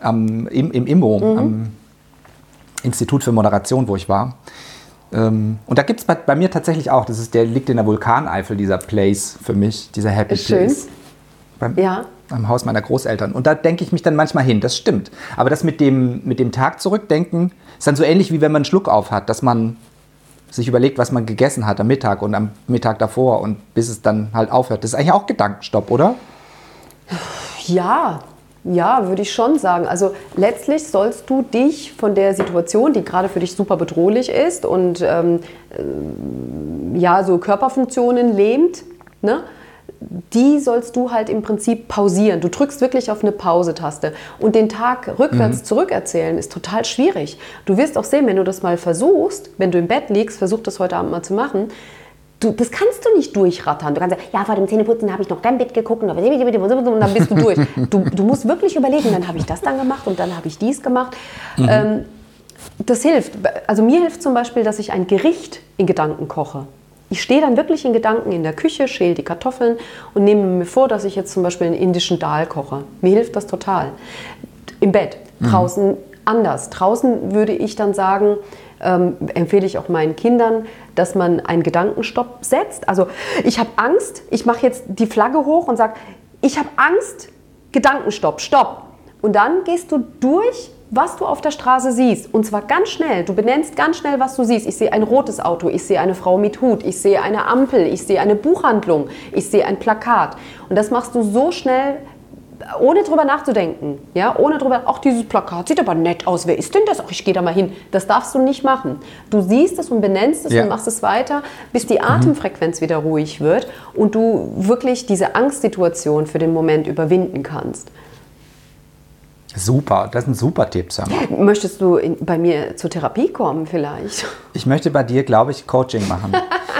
am, im, im IMO, am Institut für Moderation, wo ich war. Ähm, und da gibt es bei, bei mir tatsächlich auch, das ist, der liegt in der Vulkaneifel, dieser Place für mich, dieser Happy schön. Place. Beim, Ja. am Haus meiner Großeltern. Und da denke ich mich dann manchmal hin, das stimmt. Aber das mit dem, mit dem Tag zurückdenken ist dann so ähnlich wie wenn man einen Schluck auf hat, dass man sich überlegt, was man gegessen hat am Mittag und am Mittag davor und bis es dann halt aufhört. Das ist eigentlich auch Gedankenstopp, oder? Ja, ja, würde ich schon sagen. Also letztlich sollst du dich von der Situation, die gerade für dich super bedrohlich ist und ähm, äh, ja, so Körperfunktionen lähmt, ne? die sollst du halt im Prinzip pausieren. Du drückst wirklich auf eine Pause-Taste. Und den Tag rückwärts zurückerzählen ist total schwierig. Du wirst auch sehen, wenn du das mal versuchst, wenn du im Bett liegst, versuch das heute Abend mal zu machen, Du, das kannst du nicht durchrattern. Du kannst sagen, ja, vor dem Zähneputzen habe ich noch dein Bett geguckt und dann bist du durch. Du, du musst wirklich überlegen, dann habe ich das dann gemacht und dann habe ich dies gemacht. Ähm, das hilft. Also mir hilft zum Beispiel, dass ich ein Gericht in Gedanken koche. Ich stehe dann wirklich in Gedanken in der Küche, schäle die Kartoffeln und nehme mir vor, dass ich jetzt zum Beispiel einen indischen Dal koche. Mir hilft das total. Im Bett, draußen anders. Draußen würde ich dann sagen, ähm, empfehle ich auch meinen Kindern, dass man einen Gedankenstopp setzt. Also ich habe Angst, ich mache jetzt die Flagge hoch und sage, ich habe Angst, Gedankenstopp, stopp. Und dann gehst du durch, was du auf der Straße siehst. Und zwar ganz schnell. Du benennst ganz schnell, was du siehst. Ich sehe ein rotes Auto, ich sehe eine Frau mit Hut, ich sehe eine Ampel, ich sehe eine Buchhandlung, ich sehe ein Plakat. Und das machst du so schnell, ohne drüber nachzudenken. Ja, ohne drüber, ach, dieses Plakat sieht aber nett aus. Wer ist denn das? Ach, ich gehe da mal hin. Das darfst du nicht machen. Du siehst es und benennst es Ja. und machst es weiter, bis die Atemfrequenz wieder ruhig wird und du wirklich diese Angstsituation für den Moment überwinden kannst. Super, das sind super Tipps. Sag mal. Möchtest du in, bei mir zur Therapie kommen vielleicht? Ich möchte bei dir, glaube ich, Coaching machen.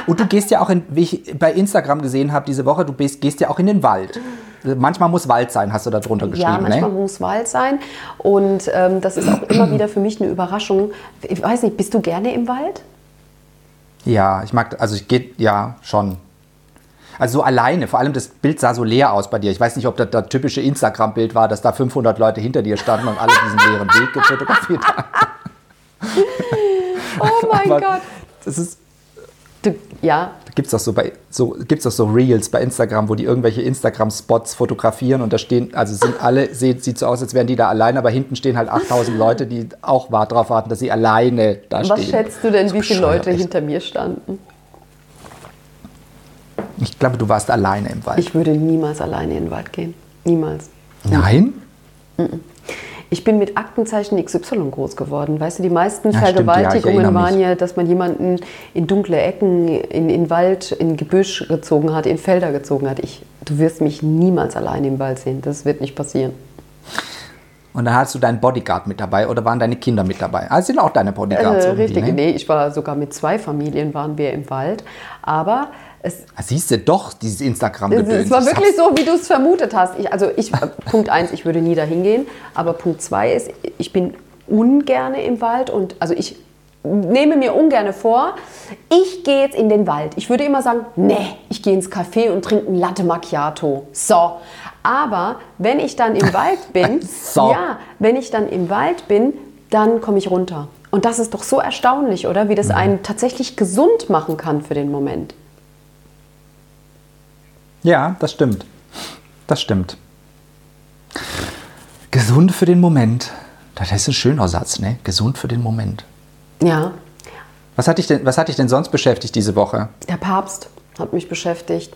Und du gehst ja auch, in, wie ich bei Instagram gesehen habe diese Woche, du bist, gehst ja auch in den Wald. Manchmal muss Wald sein, hast du da drunter Ja, geschrieben. manchmal ne? muss Wald sein. Und ähm, das ist auch immer wieder für mich eine Überraschung. Ich weiß nicht, bist du gerne im Wald? Ja, ich mag, also ich gehe, ja, schon. Also so alleine, vor allem das Bild sah so leer aus bei dir. Ich weiß nicht, ob das das typische Instagram-Bild war, dass da 500 Leute hinter dir standen und alle diesen leeren Weg gefotografiert haben. Oh mein Aber Gott. Das ist, Du, ja, da gibt es doch so bei, so, gibt's so Reels bei Instagram, wo die irgendwelche Instagram-Spots fotografieren und da stehen, also sind alle, sieht, sieht so aus, als wären die da allein, aber hinten stehen halt 8000 Leute, die auch darauf warten, dass sie alleine da stehen. was schätzt du denn, So wie viele Leute echt. hinter mir standen? Ich glaube, du warst alleine im Wald. Ich würde niemals alleine in den Wald gehen. Niemals. Nein? Ich bin mit Aktenzeichen XY groß geworden. Weißt du, die meisten Ja, stimmt, ja, Vergewaltigungen erinnere mich. waren ja, dass man jemanden in dunkle Ecken, in, in Wald, in Gebüsch gezogen hat, in Felder gezogen hat. Ich, du wirst mich niemals alleine im Wald sehen. Das wird nicht passieren. Und dann hast du deinen Bodyguard mit dabei oder waren deine Kinder mit dabei? Also sind auch deine Bodyguards Äh, richtig, ne? nee, ich war sogar mit zwei Familien waren wir im Wald. Aber es, Ah, Siehst du doch, dieses es, Instagram-Gedöns. es war Ich wirklich so, wie du es vermutet hast. Ich, also ich, äh, Punkt eins, ich würde nie dahin gehen. Aber Punkt zwei ist, ich bin ungerne im Wald und also ich nehme mir ungerne vor, ich gehe jetzt in den Wald. Ich würde immer sagen, nee, ich gehe ins Café und trinke ein Latte Macchiato. So. Aber wenn ich dann im Wald bin, So. ja, wenn ich dann im Wald bin, dann komme ich runter. Und das ist doch so erstaunlich, oder? Wie das einen tatsächlich gesund machen kann für den Moment. Ja, das stimmt. Das stimmt. Gesund für den Moment. Das ist ein schöner Satz, ne? Gesund für den Moment. Ja, Was hat dich denn, was hat dich denn sonst beschäftigt diese Woche? der Papst hat mich beschäftigt.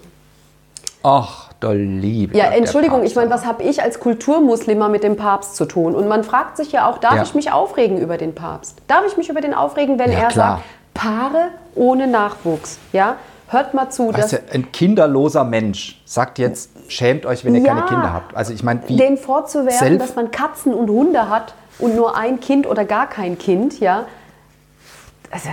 Ach, du liebe Ja, Entschuldigung, ich meine, was habe ich als Kulturmuslima mit dem Papst zu tun? Und man fragt sich ja auch, darf Ja. ich mich aufregen über den Papst? Darf ich mich über den aufregen, wenn Ja, er klar. sagt, Paare ohne Nachwuchs? Ja, hört mal zu, Weißt dass du, ein kinderloser Mensch sagt jetzt, schämt euch, wenn ihr Ja. keine Kinder habt. Also ich meine, den vorzuwerfen, dass man Katzen und Hunde hat und nur ein Kind oder gar kein Kind, ja. Also,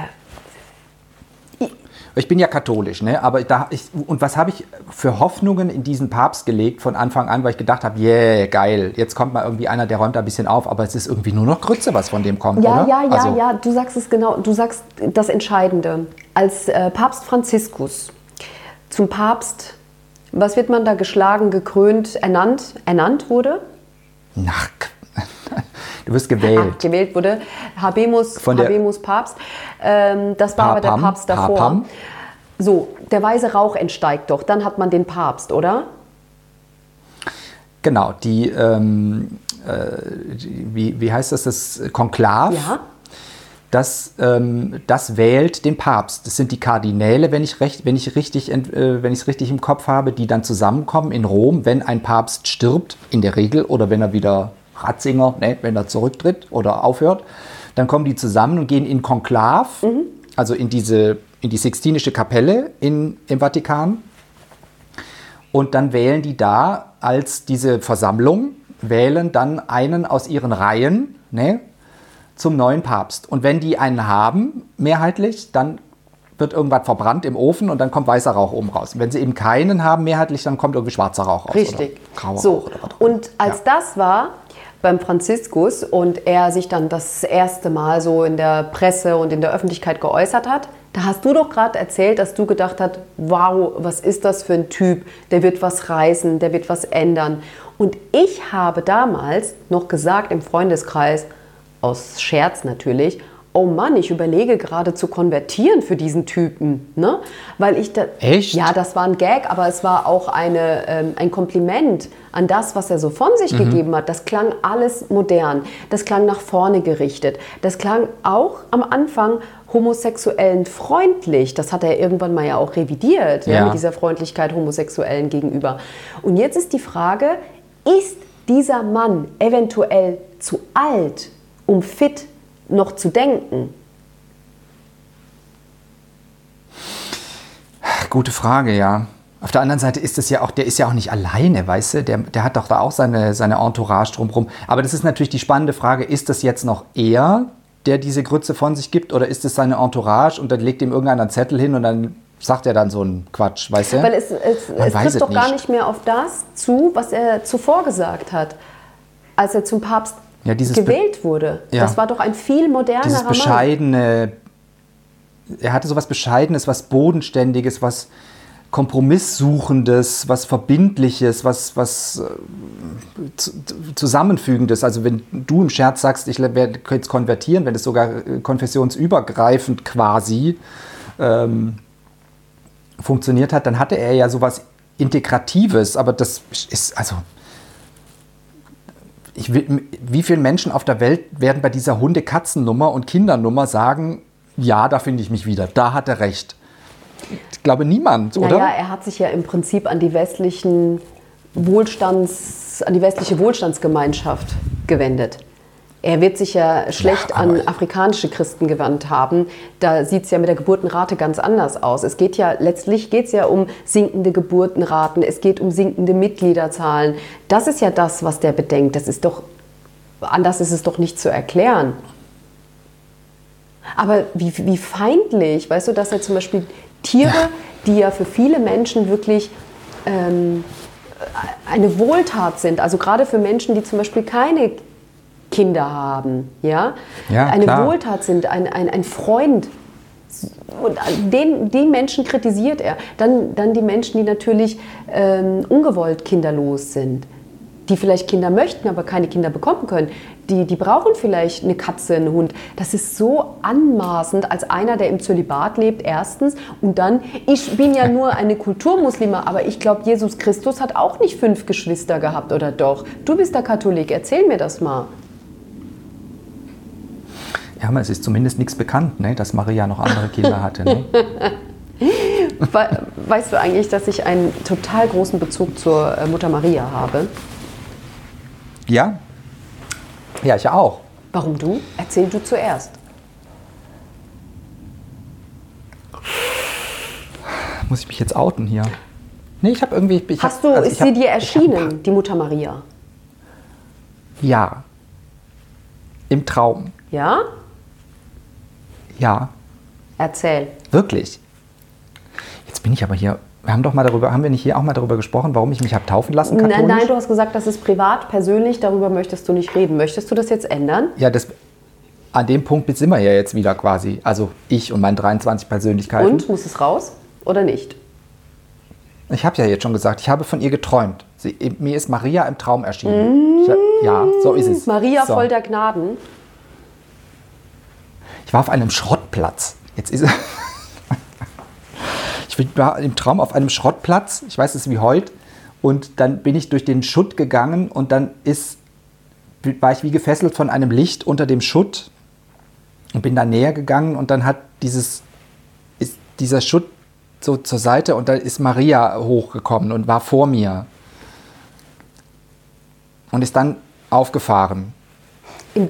Ich bin ja katholisch, ne? aber da ich, und was habe ich für Hoffnungen in diesen Papst gelegt von Anfang an, weil ich gedacht habe, yeah, geil, jetzt kommt mal irgendwie einer, der räumt da ein bisschen auf, aber es ist irgendwie nur noch Grütze, was von dem kommt, Ja, oder? ja, ja, also, ja, du sagst es genau, du sagst das Entscheidende. Als äh, Papst Franziskus zum Papst, was wird man da geschlagen, gekrönt, ernannt, ernannt wurde? Ach, du wirst gewählt. Ah, gewählt wurde, Habemus, Von der- Habemus Papst. Ähm, das war aber der Papam, Papst davor. Papam. So, der weiße Rauch entsteigt doch, dann hat man den Papst, oder? Genau, die, ähm, äh, die wie, wie heißt das, das Konklav? Ja. Das, ähm, das wählt den Papst. Das sind die Kardinäle, wenn ich recht, wenn ich richtig, äh, wenn ich es richtig im Kopf habe, die dann zusammenkommen in Rom, wenn ein Papst stirbt, in der Regel, oder wenn er wieder Ratzinger, ne, wenn er zurücktritt oder aufhört, dann kommen die zusammen und gehen in Konklav, also in diese in die Sixtinische Kapelle in, im Vatikan. Und dann wählen die da als diese Versammlung, wählen dann einen aus ihren Reihen ne, zum neuen Papst. Und wenn die einen haben, mehrheitlich, dann wird irgendwas verbrannt im Ofen und dann kommt weißer Rauch oben raus. Und wenn sie eben keinen haben, mehrheitlich, dann kommt irgendwie schwarzer Rauch raus. Richtig. Oder grauer so, Rauch oder was und als das war beim Franziskus und er sich dann das erste Mal so in der Presse und in der Öffentlichkeit geäußert hat, da hast du doch gerade erzählt, dass du gedacht hast, wow, was ist das für ein Typ, der wird was reißen, der wird was ändern. Und ich habe damals noch gesagt im Freundeskreis, aus Scherz natürlich, oh Mann, ich überlege gerade zu konvertieren für diesen Typen, ne? Weil ich da, Echt? ja, das war ein Gag, aber es war auch eine, ähm, ein Kompliment an das, was er so von sich Mhm. gegeben hat. Das klang alles modern, das klang nach vorne gerichtet, das klang auch am Anfang homosexuellen freundlich. Das hat er irgendwann mal ja auch revidiert, ja. Ja. mit dieser Freundlichkeit Homosexuellen gegenüber. Und jetzt ist die Frage, ist dieser Mann eventuell zu alt, um fit noch zu denken? Gute Frage, ja. Auf der anderen Seite ist es ja auch, der ist ja auch nicht alleine, weißt du? Der, der hat doch da auch seine, seine Entourage drumherum. Aber das ist natürlich die spannende Frage, ist das jetzt noch er, der diese Grütze von sich gibt, oder ist es seine Entourage und dann legt ihm irgendeiner einen Zettel hin und dann sagt er dann so einen Quatsch, weißt du? Weil es, es, Man es trifft doch gar nicht. nicht mehr auf das zu, was er zuvor gesagt hat, als er zum Papst Ja, gewählt wurde. Ja. Das war doch ein viel modernerer Dieses Mann. bescheidene, er hatte so was Bescheidenes, was Bodenständiges, was Kompromisssuchendes, was Verbindliches, was, was äh, zu- Zusammenfügendes. Also wenn du im Scherz sagst, ich werde jetzt konvertieren, wenn es sogar äh, konfessionsübergreifend quasi ähm, funktioniert hat, dann hatte er ja sowas Integratives, aber das ist, also ich will, wie viele Menschen auf der Welt werden bei dieser Hunde-Katzen-Nummer und Kindernummer sagen, ja, da finde ich mich wieder, da hat er recht. Ich glaube niemand, oder? Naja, er hat sich ja im Prinzip an die westlichen Wohlstands, an die westliche Wohlstandsgemeinschaft gewendet. Er wird sich ja schlecht aber- an afrikanische Christen gewandt haben. Da sieht es ja mit der Geburtenrate ganz anders aus. Es geht ja letztlich geht's ja um sinkende Geburtenraten, es geht um sinkende Mitgliederzahlen. Das ist ja das, was der bedenkt. Das ist doch anders ist es doch nicht zu erklären. Aber wie, wie feindlich, weißt du, dass er zum Beispiel Tiere, die ja für viele Menschen wirklich ähm, eine Wohltat sind, also gerade für Menschen, die zum Beispiel keine Kinder haben, ja, Ja, eine klar. Wohltat sind, ein, ein, ein Freund. Und den, die Menschen kritisiert er. Dann, dann die Menschen, die natürlich ähm, ungewollt kinderlos sind, die vielleicht Kinder möchten, aber keine Kinder bekommen können. Die, die brauchen vielleicht eine Katze, einen Hund. Das ist so anmaßend als einer, der im Zölibat lebt, erstens. Und dann, ich bin ja nur eine Kulturmuslima, aber ich glaube, Jesus Christus hat auch nicht fünf Geschwister gehabt, oder doch? Du bist der Katholik, erzähl mir das mal. Ja, aber es ist zumindest nichts bekannt, ne, dass Maria noch andere Kinder hatte. Ne? We- Weißt du eigentlich, dass ich einen total großen Bezug zur äh, Mutter Maria habe? Ja? Ja, ich auch. Warum du? Erzähl du zuerst. Muss ich mich jetzt outen hier? Nee, ich habe irgendwie. Ich Hast hab, du, also ist hab- sie dir hab ein erschienen, die Mutter Maria? Ja. Im Traum. Ja? Ja. Erzähl. Wirklich. bin ich aber hier. Wir haben doch mal darüber, haben wir nicht hier auch mal darüber gesprochen, warum ich mich habe taufen lassen katholisch? Nein, nein, du hast gesagt, das ist privat, persönlich, darüber möchtest du nicht reden. Möchtest du das jetzt ändern? Ja, das, an dem Punkt sind wir ja jetzt wieder quasi. Also ich und meine 23 Persönlichkeiten. Und, muss es raus oder nicht? Ich habe ja jetzt schon gesagt, ich habe von ihr geträumt. Sie, mir ist Maria im Traum erschienen. Ich, ja, so ist es. Maria so. voll der Gnaden. Ich war auf einem Schrottplatz. Jetzt ist Ich war im Traum auf einem Schrottplatz, ich weiß es wie heute, und dann bin ich durch den Schutt gegangen und dann ist, war ich wie gefesselt von einem Licht unter dem Schutt und bin da näher gegangen und dann hat dieses, ist dieser Schutt so zur Seite und da ist Maria hochgekommen und war vor mir und ist dann aufgefahren. In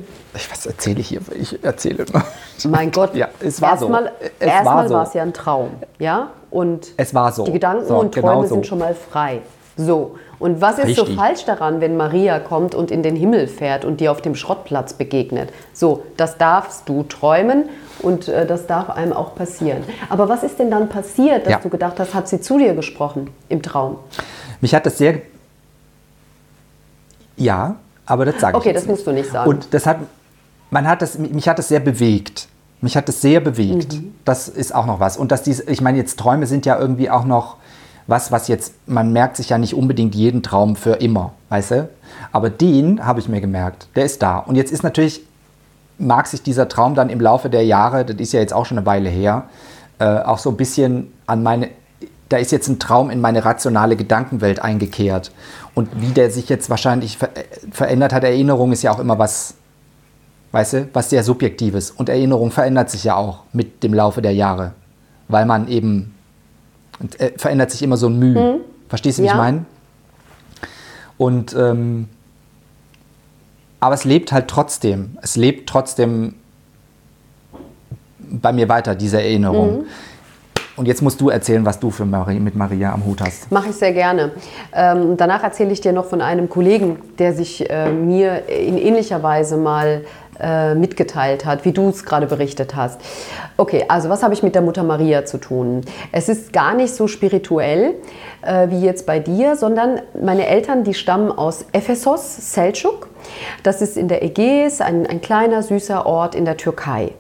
was erzähle ich hier? Ich erzähle nur. Mein Gott, Ja, es war so. erstmal, Es erstmal war so. war es ja ein Traum, ja? Und Es war so. die Gedanken So, und Träume genau so. sind schon mal frei. So, und was ist so Richtig. falsch daran, wenn Maria kommt und in den Himmel fährt und dir auf dem Schrottplatz begegnet? So, das darfst du träumen und äh, das darf einem auch passieren. Aber was ist denn dann passiert, dass Ja. du gedacht hast, hat sie zu dir gesprochen im Traum? Mich hat das sehr. Ja, aber das sage ich Okay, das musst du nicht sagen. Und das hat, man hat das, mich hat das sehr bewegt. Mich hat das sehr bewegt. Mhm. Das ist auch noch was. Und dass diese, ich meine, jetzt Träume sind ja irgendwie auch noch was, was jetzt, man merkt sich ja nicht unbedingt jeden Traum für immer, weißt du? Aber den habe ich mir gemerkt, der ist da. Und jetzt ist natürlich, mag sich dieser Traum dann im Laufe der Jahre, das ist ja jetzt auch schon eine Weile her, äh, auch so ein bisschen an meine, da ist jetzt ein Traum in meine rationale Gedankenwelt eingekehrt. Und wie der sich jetzt wahrscheinlich ver äh, verändert hat, Erinnerung ist ja auch immer was, weißt du, was sehr Subjektives. Und Erinnerung verändert sich ja auch mit dem Laufe der Jahre. Weil man eben, äh, verändert sich immer so ein Mühe. Verstehst du, wie Ja. ich meine? Und, ähm, aber es lebt halt trotzdem. Es lebt trotzdem bei mir weiter, diese Erinnerung. Und jetzt musst du erzählen, was du für Mari mit Maria am Hut hast. Mache ich sehr gerne. Ähm, danach erzähle ich dir noch von einem Kollegen, der sich äh, mir in ähnlicher Weise mal äh, mitgeteilt hat, wie du es gerade berichtet hast. Okay, also was habe ich mit der Mutter Maria zu tun? Es ist gar nicht so spirituell äh, wie jetzt bei dir, sondern meine Eltern, die stammen aus Ephesos, Selçuk. Das ist in der Ägäis, ein, ein kleiner, süßer Ort in der Türkei.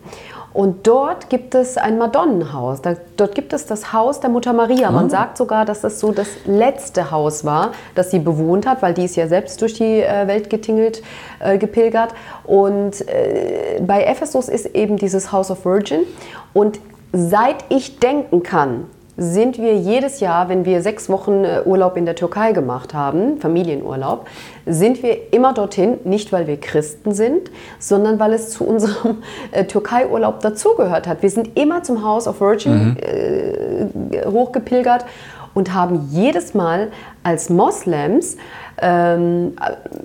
Und dort gibt es ein Madonnenhaus. Da, dort gibt es das Haus der Mutter Maria. Man sagt sogar, dass das so das letzte Haus war, das sie bewohnt hat, weil die ist ja selbst durch die äh, Welt getingelt, äh, gepilgert. Und äh, bei Ephesus ist eben dieses House of Virgin. Und seit ich denken kann, sind wir jedes Jahr, wenn wir sechs Wochen äh, Urlaub in der Türkei gemacht haben, Familienurlaub, sind wir immer dorthin, nicht weil wir Christen sind, sondern weil es zu unserem äh, Türkei-Urlaub dazugehört hat. Wir sind immer zum House of Virgin äh, hochgepilgert und haben jedes Mal als Moslems, ähm,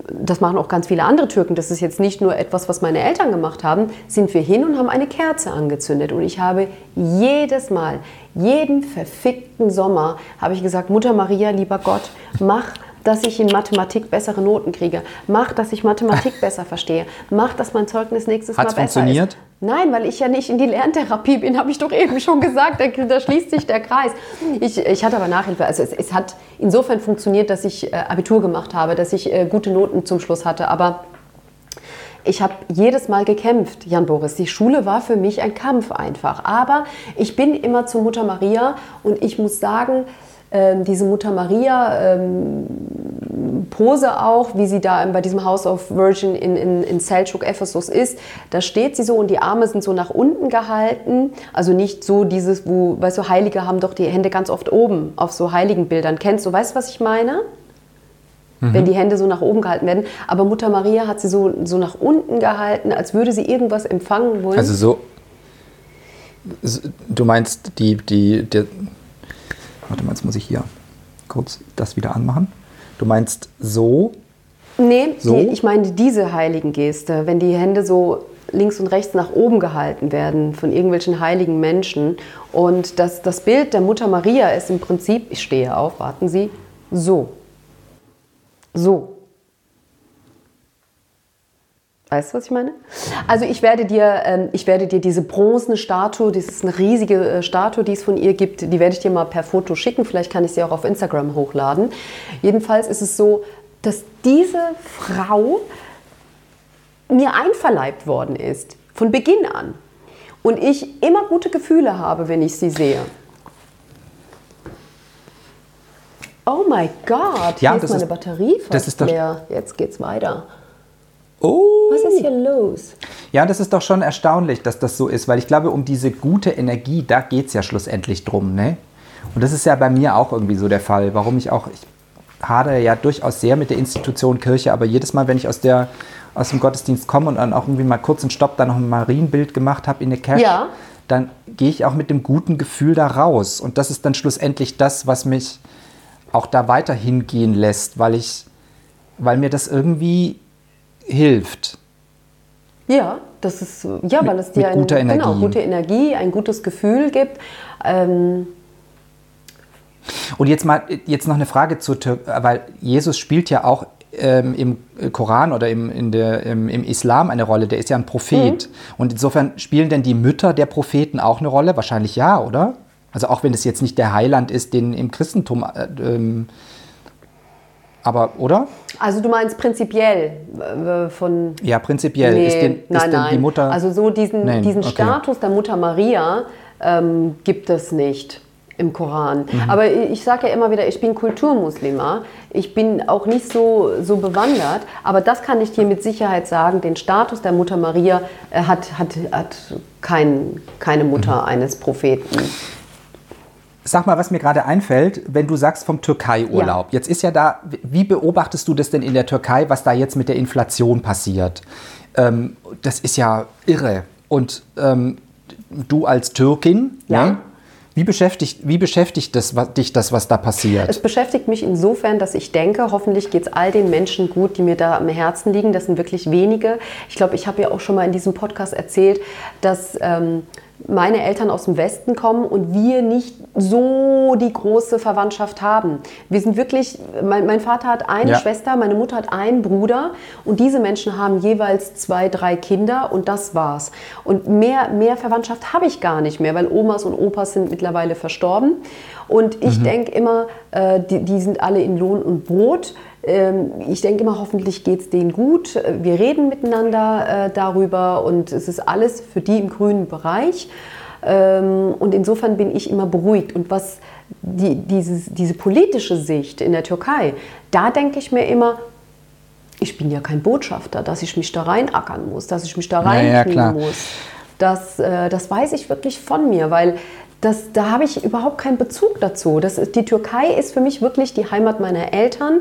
das machen auch ganz viele andere Türken, das ist jetzt nicht nur etwas, was meine Eltern gemacht haben, sind wir hin und haben eine Kerze angezündet. Und ich habe jedes Mal, jeden verfickten Sommer, habe ich gesagt, Mutter Maria, lieber Gott, mach dass ich in Mathematik bessere Noten kriege. Mach, dass ich Mathematik besser verstehe. Mach, dass mein Zeugnis nächstes Hat's Mal besser funktioniert? ist. Nein, weil ich ja nicht in die Lerntherapie bin, habe ich doch eben schon gesagt. Da, da schließt sich der Kreis. Ich, ich hatte aber Nachhilfe. Also es, es hat insofern funktioniert, dass ich äh, Abitur gemacht habe, dass ich äh, gute Noten zum Schluss hatte. Aber ich habe jedes Mal gekämpft, Jan Boris. Die Schule war für mich ein Kampf einfach. Aber ich bin immer zu Mutter Maria und ich muss sagen, ähm, diese Mutter Maria ähm, Pose auch, wie sie da bei diesem House of Virgin in, in, in Selçuk, Ephesus ist, da steht sie so und die Arme sind so nach unten gehalten. Also nicht so dieses, wo, weißt du, Heilige haben doch die Hände ganz oft oben auf so Heiligenbildern. Kennst du, weißt du, was ich meine? Wenn die Hände so nach oben gehalten werden. Aber Mutter Maria hat sie so, so nach unten gehalten, als würde sie irgendwas empfangen wollen. Also so. Du meinst die, die, der, warte mal, jetzt muss ich hier kurz das wieder anmachen. Du meinst so, Nee, So? die, ich meine diese Heiligengeste, wenn die Hände so links und rechts nach oben gehalten werden von irgendwelchen heiligen Menschen. Und das, das Bild der Mutter Maria ist im Prinzip, ich stehe auf, warten Sie, so. So. Weißt du, was ich meine? Also ich werde dir, ähm, ich werde dir diese bronzene Statue, das ist eine riesige äh, Statue, die es von ihr gibt, die werde ich dir mal per Foto schicken. Vielleicht kann ich sie auch auf Instagram hochladen. Jedenfalls ist es so, dass diese Frau mir einverleibt worden ist, von Beginn an. Und ich immer gute Gefühle habe, wenn ich sie sehe. Oh mein Gott, Ja, hier das ist meine ist- Batterie fast das ist doch- leer. Jetzt geht's weiter. Oh! Was ist hier los? Ja, das ist doch schon erstaunlich, dass das so ist, weil ich glaube, um diese gute Energie, da geht es ja schlussendlich drum, ne? Und das ist ja bei mir auch irgendwie so der Fall, warum ich auch, ich hadere ja durchaus sehr mit der Institution Kirche, aber jedes Mal, wenn ich aus, der, aus dem Gottesdienst komme und dann auch irgendwie mal kurz einen Stopp, dann noch ein Marienbild gemacht habe in der Cash, Ja. dann gehe ich auch mit dem guten Gefühl da raus. Und das ist dann schlussendlich das, was mich auch da weiter hingehen lässt, weil ich, weil mir das irgendwie hilft. Ja, das ist ja, weil es dir mit ein, guter Genau, gute Energie, ein gutes Gefühl gibt. Ähm, Und jetzt mal jetzt noch eine Frage Türkei, weil Jesus spielt ja auch ähm, im Koran oder im, in der, im, im Islam eine Rolle. Der ist ja ein Prophet. Mhm. Und insofern spielen denn die Mütter der Propheten auch eine Rolle? Wahrscheinlich ja, oder? Also auch wenn es jetzt nicht der Heiland ist, den im Christentum. Äh, ähm, aber, oder? also du meinst prinzipiell äh, von Ja, prinzipiell. Nee, ist denn, ist nein, nein. die Mutter. Also so diesen, Nein, diesen okay. Status der Mutter Maria ähm, gibt es nicht im Koran. Mhm. Aber ich, ich sage ja immer wieder, ich bin Kulturmuslima. Ich bin auch nicht so, so bewandert. Aber das kann ich dir mit Sicherheit sagen. Den Status der Mutter Maria äh, hat, hat, hat kein, keine Mutter Mhm. eines Propheten. Sag mal, was mir gerade einfällt, wenn du sagst vom Türkei-Urlaub. Jetzt ist ja da, wie beobachtest du das denn in der Türkei, was da jetzt mit der Inflation passiert? Ähm, das ist ja irre. Und ähm, du als Türkin, Ja. ne? wie beschäftigt, wie beschäftigt das, was, dich das, was da passiert? Es beschäftigt mich insofern, dass ich denke, hoffentlich geht es all den Menschen gut, die mir da am Herzen liegen. Das sind wirklich wenige. Ich glaube, ich habe ja auch schon mal in diesem Podcast erzählt, dass ähm, meine Eltern aus dem Westen kommen und wir nicht so die große Verwandtschaft haben. Wir sind wirklich, mein, mein Vater hat eine Ja. Schwester, meine Mutter hat einen Bruder und diese Menschen haben jeweils zwei, drei Kinder und das war's. Und mehr, mehr Verwandtschaft habe ich gar nicht mehr, weil Omas und Opas sind mittlerweile verstorben. Und ich denke immer, äh, die, die sind alle in Lohn und Brot. Ähm, ich denke immer, hoffentlich geht es denen gut. Wir reden miteinander äh, darüber und es ist alles für die im grünen Bereich. Ähm, und insofern bin ich immer beruhigt. Und was die, dieses, diese politische Sicht in der Türkei, da denke ich mir immer, ich bin ja kein Botschafter, dass ich mich da reinackern muss, dass ich mich da reinknien klar. muss. Das, äh, das weiß ich wirklich von mir, weil das, da habe ich überhaupt keinen Bezug dazu. Das ist, die Türkei ist für mich wirklich die Heimat meiner Eltern.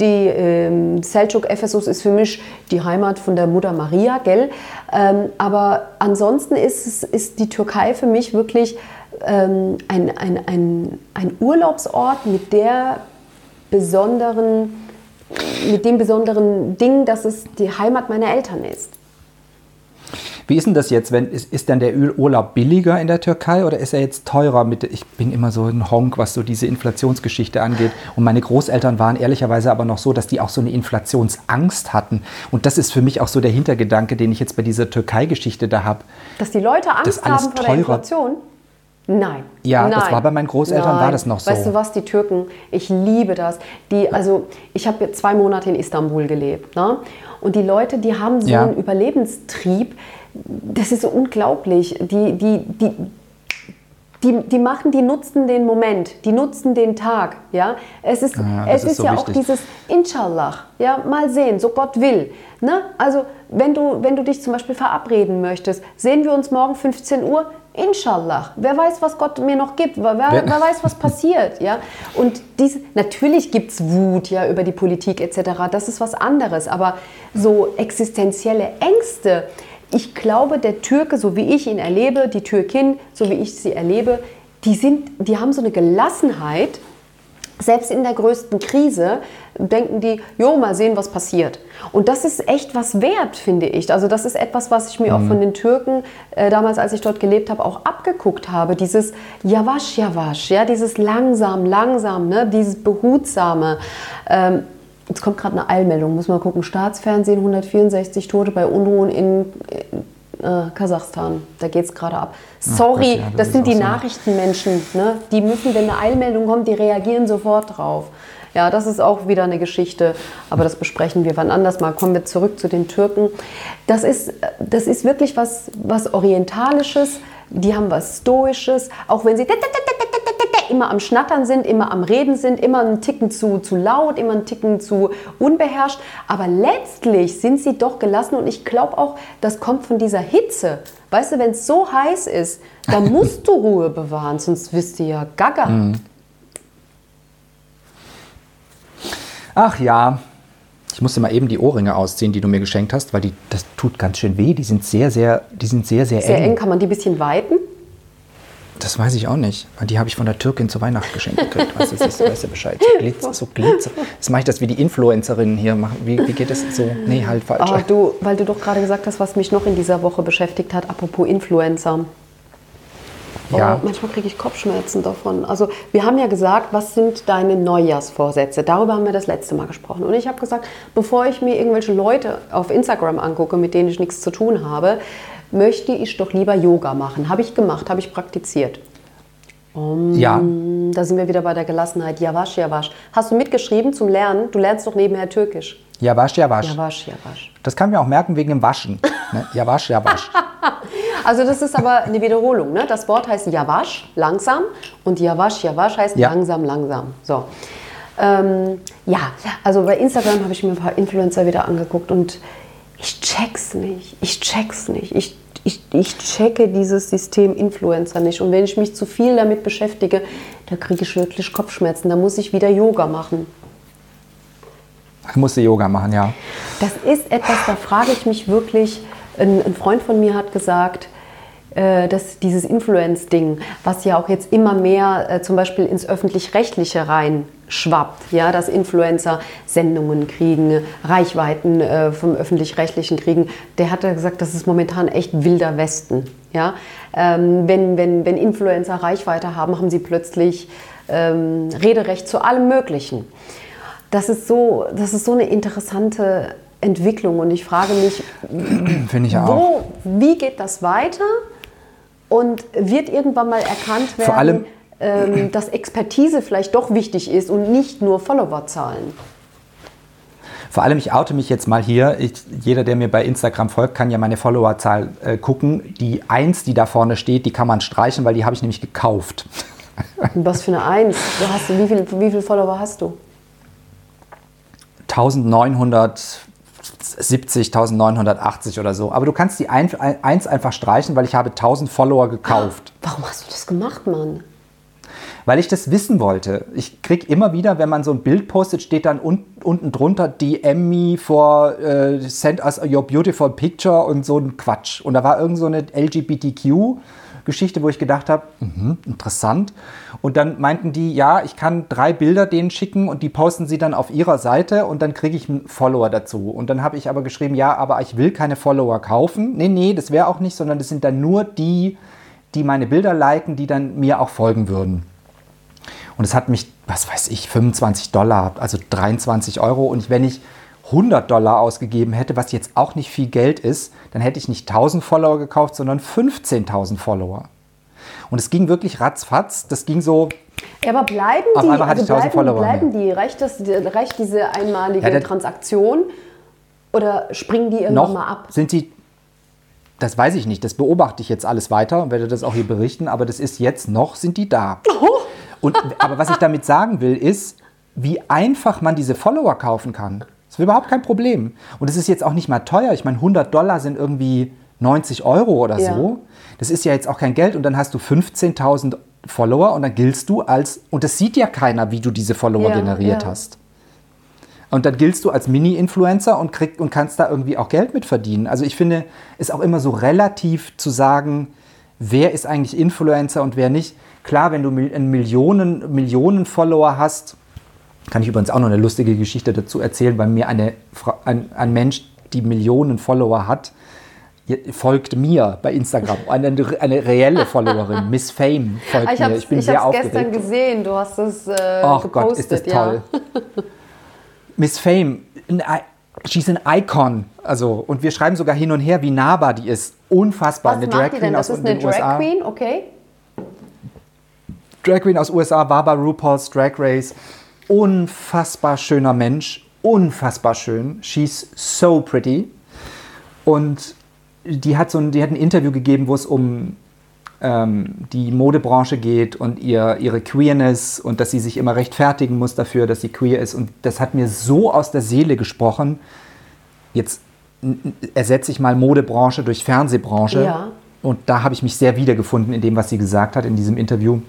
Die ähm, Selçuk Ephesus ist für mich die Heimat von der Mutter Maria, gell? Ähm, aber ansonsten ist, ist die Türkei für mich wirklich ähm, ein, ein, ein, ein Urlaubsort mit der besonderen, mit dem besonderen Ding, dass es die Heimat meiner Eltern ist. Wie ist denn das jetzt? Wenn, ist, ist denn der Ur- Urlaub billiger in der Türkei oder ist er jetzt teurer? Mit, ich bin immer so ein Honk, was so diese Inflationsgeschichte angeht. Und meine Großeltern waren ehrlicherweise aber noch so, dass die auch so eine Inflationsangst hatten. Und das ist für mich auch so der Hintergedanke, den ich jetzt bei dieser Türkei-Geschichte da habe. Dass die Leute Angst haben vor der teurer. Inflation? Nein. Ja, Nein. das war bei meinen Großeltern, war Nein. das noch so. Weißt du was, die Türken, ich liebe das. Die, also ich habe jetzt zwei Monate in Istanbul gelebt. Ne? Und die Leute, die haben so Ja. einen Überlebenstrieb, das ist so unglaublich. Die, die, die, die, die machen, die nutzen den Moment, die nutzen den Tag. Ja? Es ist, Ja, es ist ist, so ja wichtig. auch dieses Inshallah, ja, mal sehen, so Gott will. Ne? Also wenn du, wenn du dich zum Beispiel verabreden möchtest, sehen wir uns morgen 15 Uhr, Inshallah. Wer weiß, was Gott mir noch gibt, wer, wer, Wer- wer weiß, was passiert. Ja? Und dies, natürlich gibt es Wut ja, über die Politik etc., das ist was anderes, aber so existenzielle Ängste, ich glaube, der Türke, so wie ich ihn erlebe, die Türkin, so wie ich sie erlebe, die, sind, die haben so eine Gelassenheit, selbst in der größten Krise denken die, jo, mal sehen, was passiert. Und das ist echt was wert, finde ich. Also das ist etwas, was ich mir auch von den Türken äh, damals, als ich dort gelebt habe, auch abgeguckt habe. Dieses Yavash, Yavash, ja, dieses langsam, langsam, ne, dieses behutsame. Ähm, Jetzt kommt gerade eine Eilmeldung, muss mal gucken. Staatsfernsehen, 164 Tote bei Unruhen in äh, Kasachstan. Da geht es gerade ab. Sorry, Gott, ja, das das sind die so. Nachrichtenmenschen. Ne? Die müssen, wenn eine Eilmeldung kommt, die reagieren sofort drauf. Ja, das ist auch wieder eine Geschichte, aber das besprechen wir wann anders mal. Kommen wir zurück zu den Türken. Das ist, das ist wirklich was, was Orientalisches. Die haben was Stoisches, auch wenn sie immer am Schnattern sind, immer am Reden sind, immer einen Ticken zu, zu laut, immer einen Ticken zu unbeherrscht. Aber letztlich sind sie doch gelassen und ich glaube auch, das kommt von dieser Hitze. Weißt du, wenn es so heiß ist, dann musst du Ruhe bewahren, sonst wirst du ja gaga. Ach ja, ich musste mal eben die Ohrringe ausziehen, die du mir geschenkt hast, weil die, das tut ganz schön weh. Die sind sehr, sehr, die sind sehr, sehr, Sehr eng. eng, kann man die ein bisschen weiten? Das weiß ich auch nicht. Die habe ich von der Türkin zu Weihnachten geschenkt gekriegt. Weißt du, das ist, weißt du Bescheid. So Glitzer, so Glitzer. Jetzt mache ich das wie die Influencerinnen hier machen. Wie, wie geht das so? Nee, halt falsch. Ah, du, weil du doch gerade gesagt hast, was mich noch in dieser Woche beschäftigt hat, apropos Influencer. Ja. Oh, manchmal kriege ich Kopfschmerzen davon. Also wir haben ja gesagt, was sind deine Neujahrsvorsätze? Darüber haben wir das letzte Mal gesprochen. Und ich habe gesagt, bevor ich mir irgendwelche Leute auf Instagram angucke, mit denen ich nichts zu tun habe, möchte ich doch lieber Yoga machen. Habe ich gemacht, habe ich praktiziert. ja, Da sind wir wieder bei der Gelassenheit. Javasch, Javasch. Hast du mitgeschrieben zum Lernen? Du lernst doch nebenher Türkisch. ja, wasch. Javasch, Javasch. Das kann man auch merken wegen dem Waschen. Ne? Ja, wasch. Also das ist aber eine Wiederholung. Ne? Das Wort heißt Javasch, langsam. Und Javasch, Javasch heißt Ja. langsam, langsam. So. Ähm, ja, also bei Instagram habe ich mir ein paar Influencer wieder angeguckt und ich check's nicht. Ich check's nicht. Ich, ich, ich checke dieses System Influencer nicht. Und wenn ich mich zu viel damit beschäftige, da kriege ich wirklich Kopfschmerzen. Da muss ich wieder Yoga machen. Ich musste Yoga machen, ja. Das ist etwas, da frage ich mich wirklich. Ein, ein Freund von mir hat gesagt, äh, dass dieses Influence-Ding, was ja auch jetzt immer mehr äh, zum Beispiel ins Öffentlich-Rechtliche reinschwappt, ja, dass Influencer Sendungen kriegen, Reichweiten äh, vom Öffentlich-Rechtlichen kriegen, der hat ja gesagt, das ist momentan echt wilder Westen. Ja? Ähm, wenn, wenn, wenn Influencer Reichweite haben, haben sie plötzlich ähm, Rederecht zu allem Möglichen. Das ist so, das ist so eine interessante Entwicklung und ich frage mich, ich wo, wie geht das weiter und wird irgendwann mal erkannt werden, Vor allem- ähm, dass Expertise vielleicht doch wichtig ist und nicht nur Followerzahlen? Vor allem, ich oute mich jetzt mal hier. Ich, jeder, der mir bei Instagram folgt, kann ja meine Followerzahl äh, gucken. Die Eins, die da vorne steht, die kann man streichen, weil die habe ich nämlich gekauft. Was für eine Eins? Du hast, wie viele wie viel Follower hast du? 1970, 1980 oder so. Aber du kannst die ein, ein, Eins einfach streichen, weil ich habe 1000 Follower gekauft. Warum hast du das gemacht, Mann? Weil ich das wissen wollte. Ich krieg immer wieder, wenn man so ein Bild postet, steht dann un unten drunter DM me for äh, send us your beautiful picture und so ein Quatsch. Und da war irgend so eine LGBTQ-Geschichte, wo ich gedacht habe, mhm, interessant. Und dann meinten die, ja, ich kann drei Bilder denen schicken und die posten sie dann auf ihrer Seite und dann kriege ich einen Follower dazu. Und dann habe ich aber geschrieben, ja, aber ich will keine Follower kaufen. Nee, nee, das wäre auch nicht, sondern das sind dann nur die, die meine Bilder liken, die dann mir auch folgen würden. Und es hat mich, was weiß ich, 25 Dollar, also 23 Euro. Und wenn ich 100 Dollar ausgegeben hätte, was jetzt auch nicht viel Geld ist, dann hätte ich nicht 1000 Follower gekauft, sondern 15.000 Follower. Und es ging wirklich ratzfatz. Das ging so, Ja, aber bleiben Auf die, einmal hatte ich also 1000 bleiben, Follower bleiben die? Reicht, das, reicht diese einmalige Ja, Transaktion oder springen die irgendwann mal ab? sind sie, das weiß ich nicht, das beobachte ich jetzt alles weiter und werde das auch hier berichten, aber das ist jetzt noch, sind die da. Und, aber was ich damit sagen will, ist, wie einfach man diese Follower kaufen kann. Das ist überhaupt kein Problem. Und es ist jetzt auch nicht mal teuer. Ich meine, 100 Dollar sind irgendwie 90 Euro oder Ja. so. Das ist ja jetzt auch kein Geld. Und dann hast du 15.000 Follower und dann giltst du als, und das sieht ja keiner, wie du diese Follower Ja, generiert ja. hast. Und dann giltst du als Mini-Influencer und, krieg, und kannst da irgendwie auch Geld mit verdienen. Also ich finde, es ist auch immer so relativ zu sagen, wer ist eigentlich Influencer und wer nicht. Klar, wenn du einen Millionen, Millionen Follower hast, kann ich übrigens auch noch eine lustige Geschichte dazu erzählen, weil mir eine, ein, ein Mensch, die Millionen Follower hat, folgt mir bei Instagram. Eine, eine reelle Followerin, Miss Fame, folgt Ich mir. habe Ich bin es sehr gestern aufgeregt. gesehen, du hast es äh, Ach gepostet. Gott, ist das ja. toll. Miss Fame, ein she's an icon. Also, und wir schreiben sogar hin und her, wie nahbar die ist. Unfassbar. Was die denn? Das aus ist eine den Drag USA. Queen, okay? Drag Queen aus USA, war bei RuPaul's Drag Race. Unfassbar schöner Mensch. Unfassbar schön. She's so pretty. Und die hat, so ein, die hat ein Interview gegeben, wo es um ähm, die Modebranche geht und ihr, ihre Queerness und dass sie sich immer rechtfertigen muss dafür, dass sie queer ist. Und das hat mir so aus der Seele gesprochen. Jetzt ersetze ich mal Modebranche durch Fernsehbranche. Ja. Und da habe ich mich sehr wiedergefunden in dem, was sie gesagt hat in diesem Interview.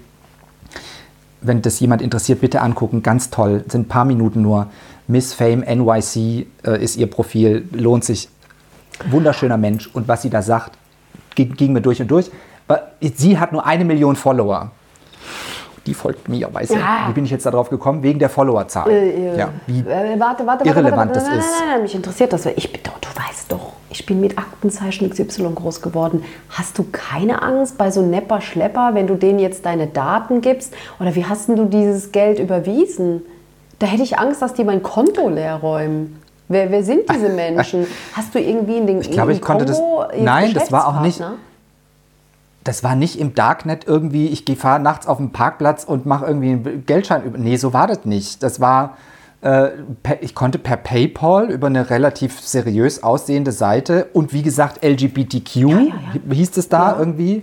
Wenn das jemand interessiert, bitte angucken. Ganz toll. Sind ein paar Minuten nur. Miss Fame NYC äh, ist ihr Profil. Lohnt sich. Wunderschöner Mensch. Und was sie da sagt, ging, ging mir durch und durch. Sie hat nur eine Million Follower. Die folgt mir, weiß ich. Ja. Wie bin ich jetzt darauf gekommen? Wegen der Followerzahl. Äh, ja, wie, Äh, warte, warte, warte. irrelevant warte, das nein, nein, ist. Nein, nein, mich interessiert das. Ich bin doch, du weißt doch, ich bin mit Aktenzeichen XY groß geworden. Hast du keine Angst bei so Nepper Schlepper, wenn du denen jetzt deine Daten gibst? Oder wie hast denn du dieses Geld überwiesen? Da hätte ich Angst, dass die mein Konto leer räumen. Wer, wer sind diese Menschen? Hast du irgendwie in den Ich glaube, ich konnte das- Nein, das war auch nicht-? Das war nicht im Darknet irgendwie, ich gehe fahr nachts auf den Parkplatz und mache irgendwie einen Geldschein. über- Nee, so war das nicht. Das war, äh, ich konnte per PayPal über eine relativ seriös aussehende Seite und wie gesagt LGBTQ, ja. hieß es da Ja. irgendwie,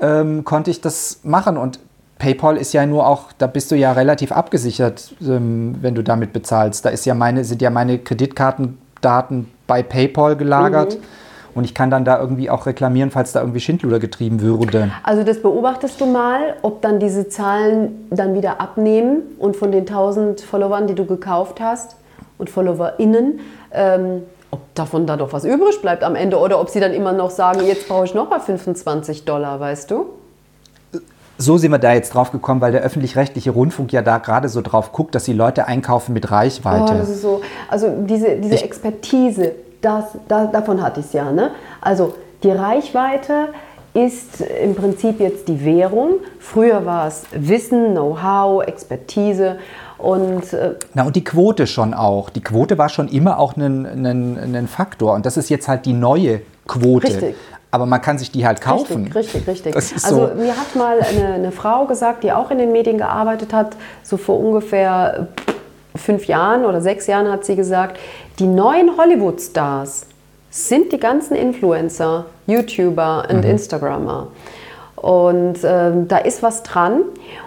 ähm, konnte ich das machen. Und PayPal ist ja nur auch, da bist du ja relativ abgesichert, ähm, wenn du damit bezahlst. Da ist ja meine, sind ja meine Kreditkartendaten bei PayPal gelagert. Mhm. Und ich kann dann da irgendwie auch reklamieren, falls da irgendwie Schindluder getrieben würde. Also das beobachtest du mal, ob dann diese Zahlen dann wieder abnehmen und von den 1000 Followern, die du gekauft hast und FollowerInnen, ähm, ob davon da doch was übrig bleibt am Ende oder ob sie dann immer noch sagen, jetzt brauche ich noch mal 25 Dollar, weißt du? So sind wir da jetzt drauf gekommen, weil der öffentlich-rechtliche Rundfunk ja da gerade so drauf guckt, dass die Leute einkaufen mit Oh, Reichweite. das ist so, also diese, diese Ich- Expertise, das, da, davon hatte ich es ja. Ne? Also die Reichweite ist im Prinzip jetzt die Währung. Früher war es Wissen, Know-how, Expertise und äh, Na, und die Quote schon auch. Die Quote war schon immer auch ein, Faktor. Und das ist jetzt halt die neue Quote. Richtig. Aber man kann sich die halt kaufen. Richtig, richtig, richtig. Also so. mir hat mal eine, eine Frau gesagt, die auch in den Medien gearbeitet hat, so vor ungefähr fünf Jahren oder sechs Jahren hat sie gesagt, die neuen Hollywood-Stars sind die ganzen Influencer, YouTuber und Mhm. Instagrammer. Und ähm, da ist was dran.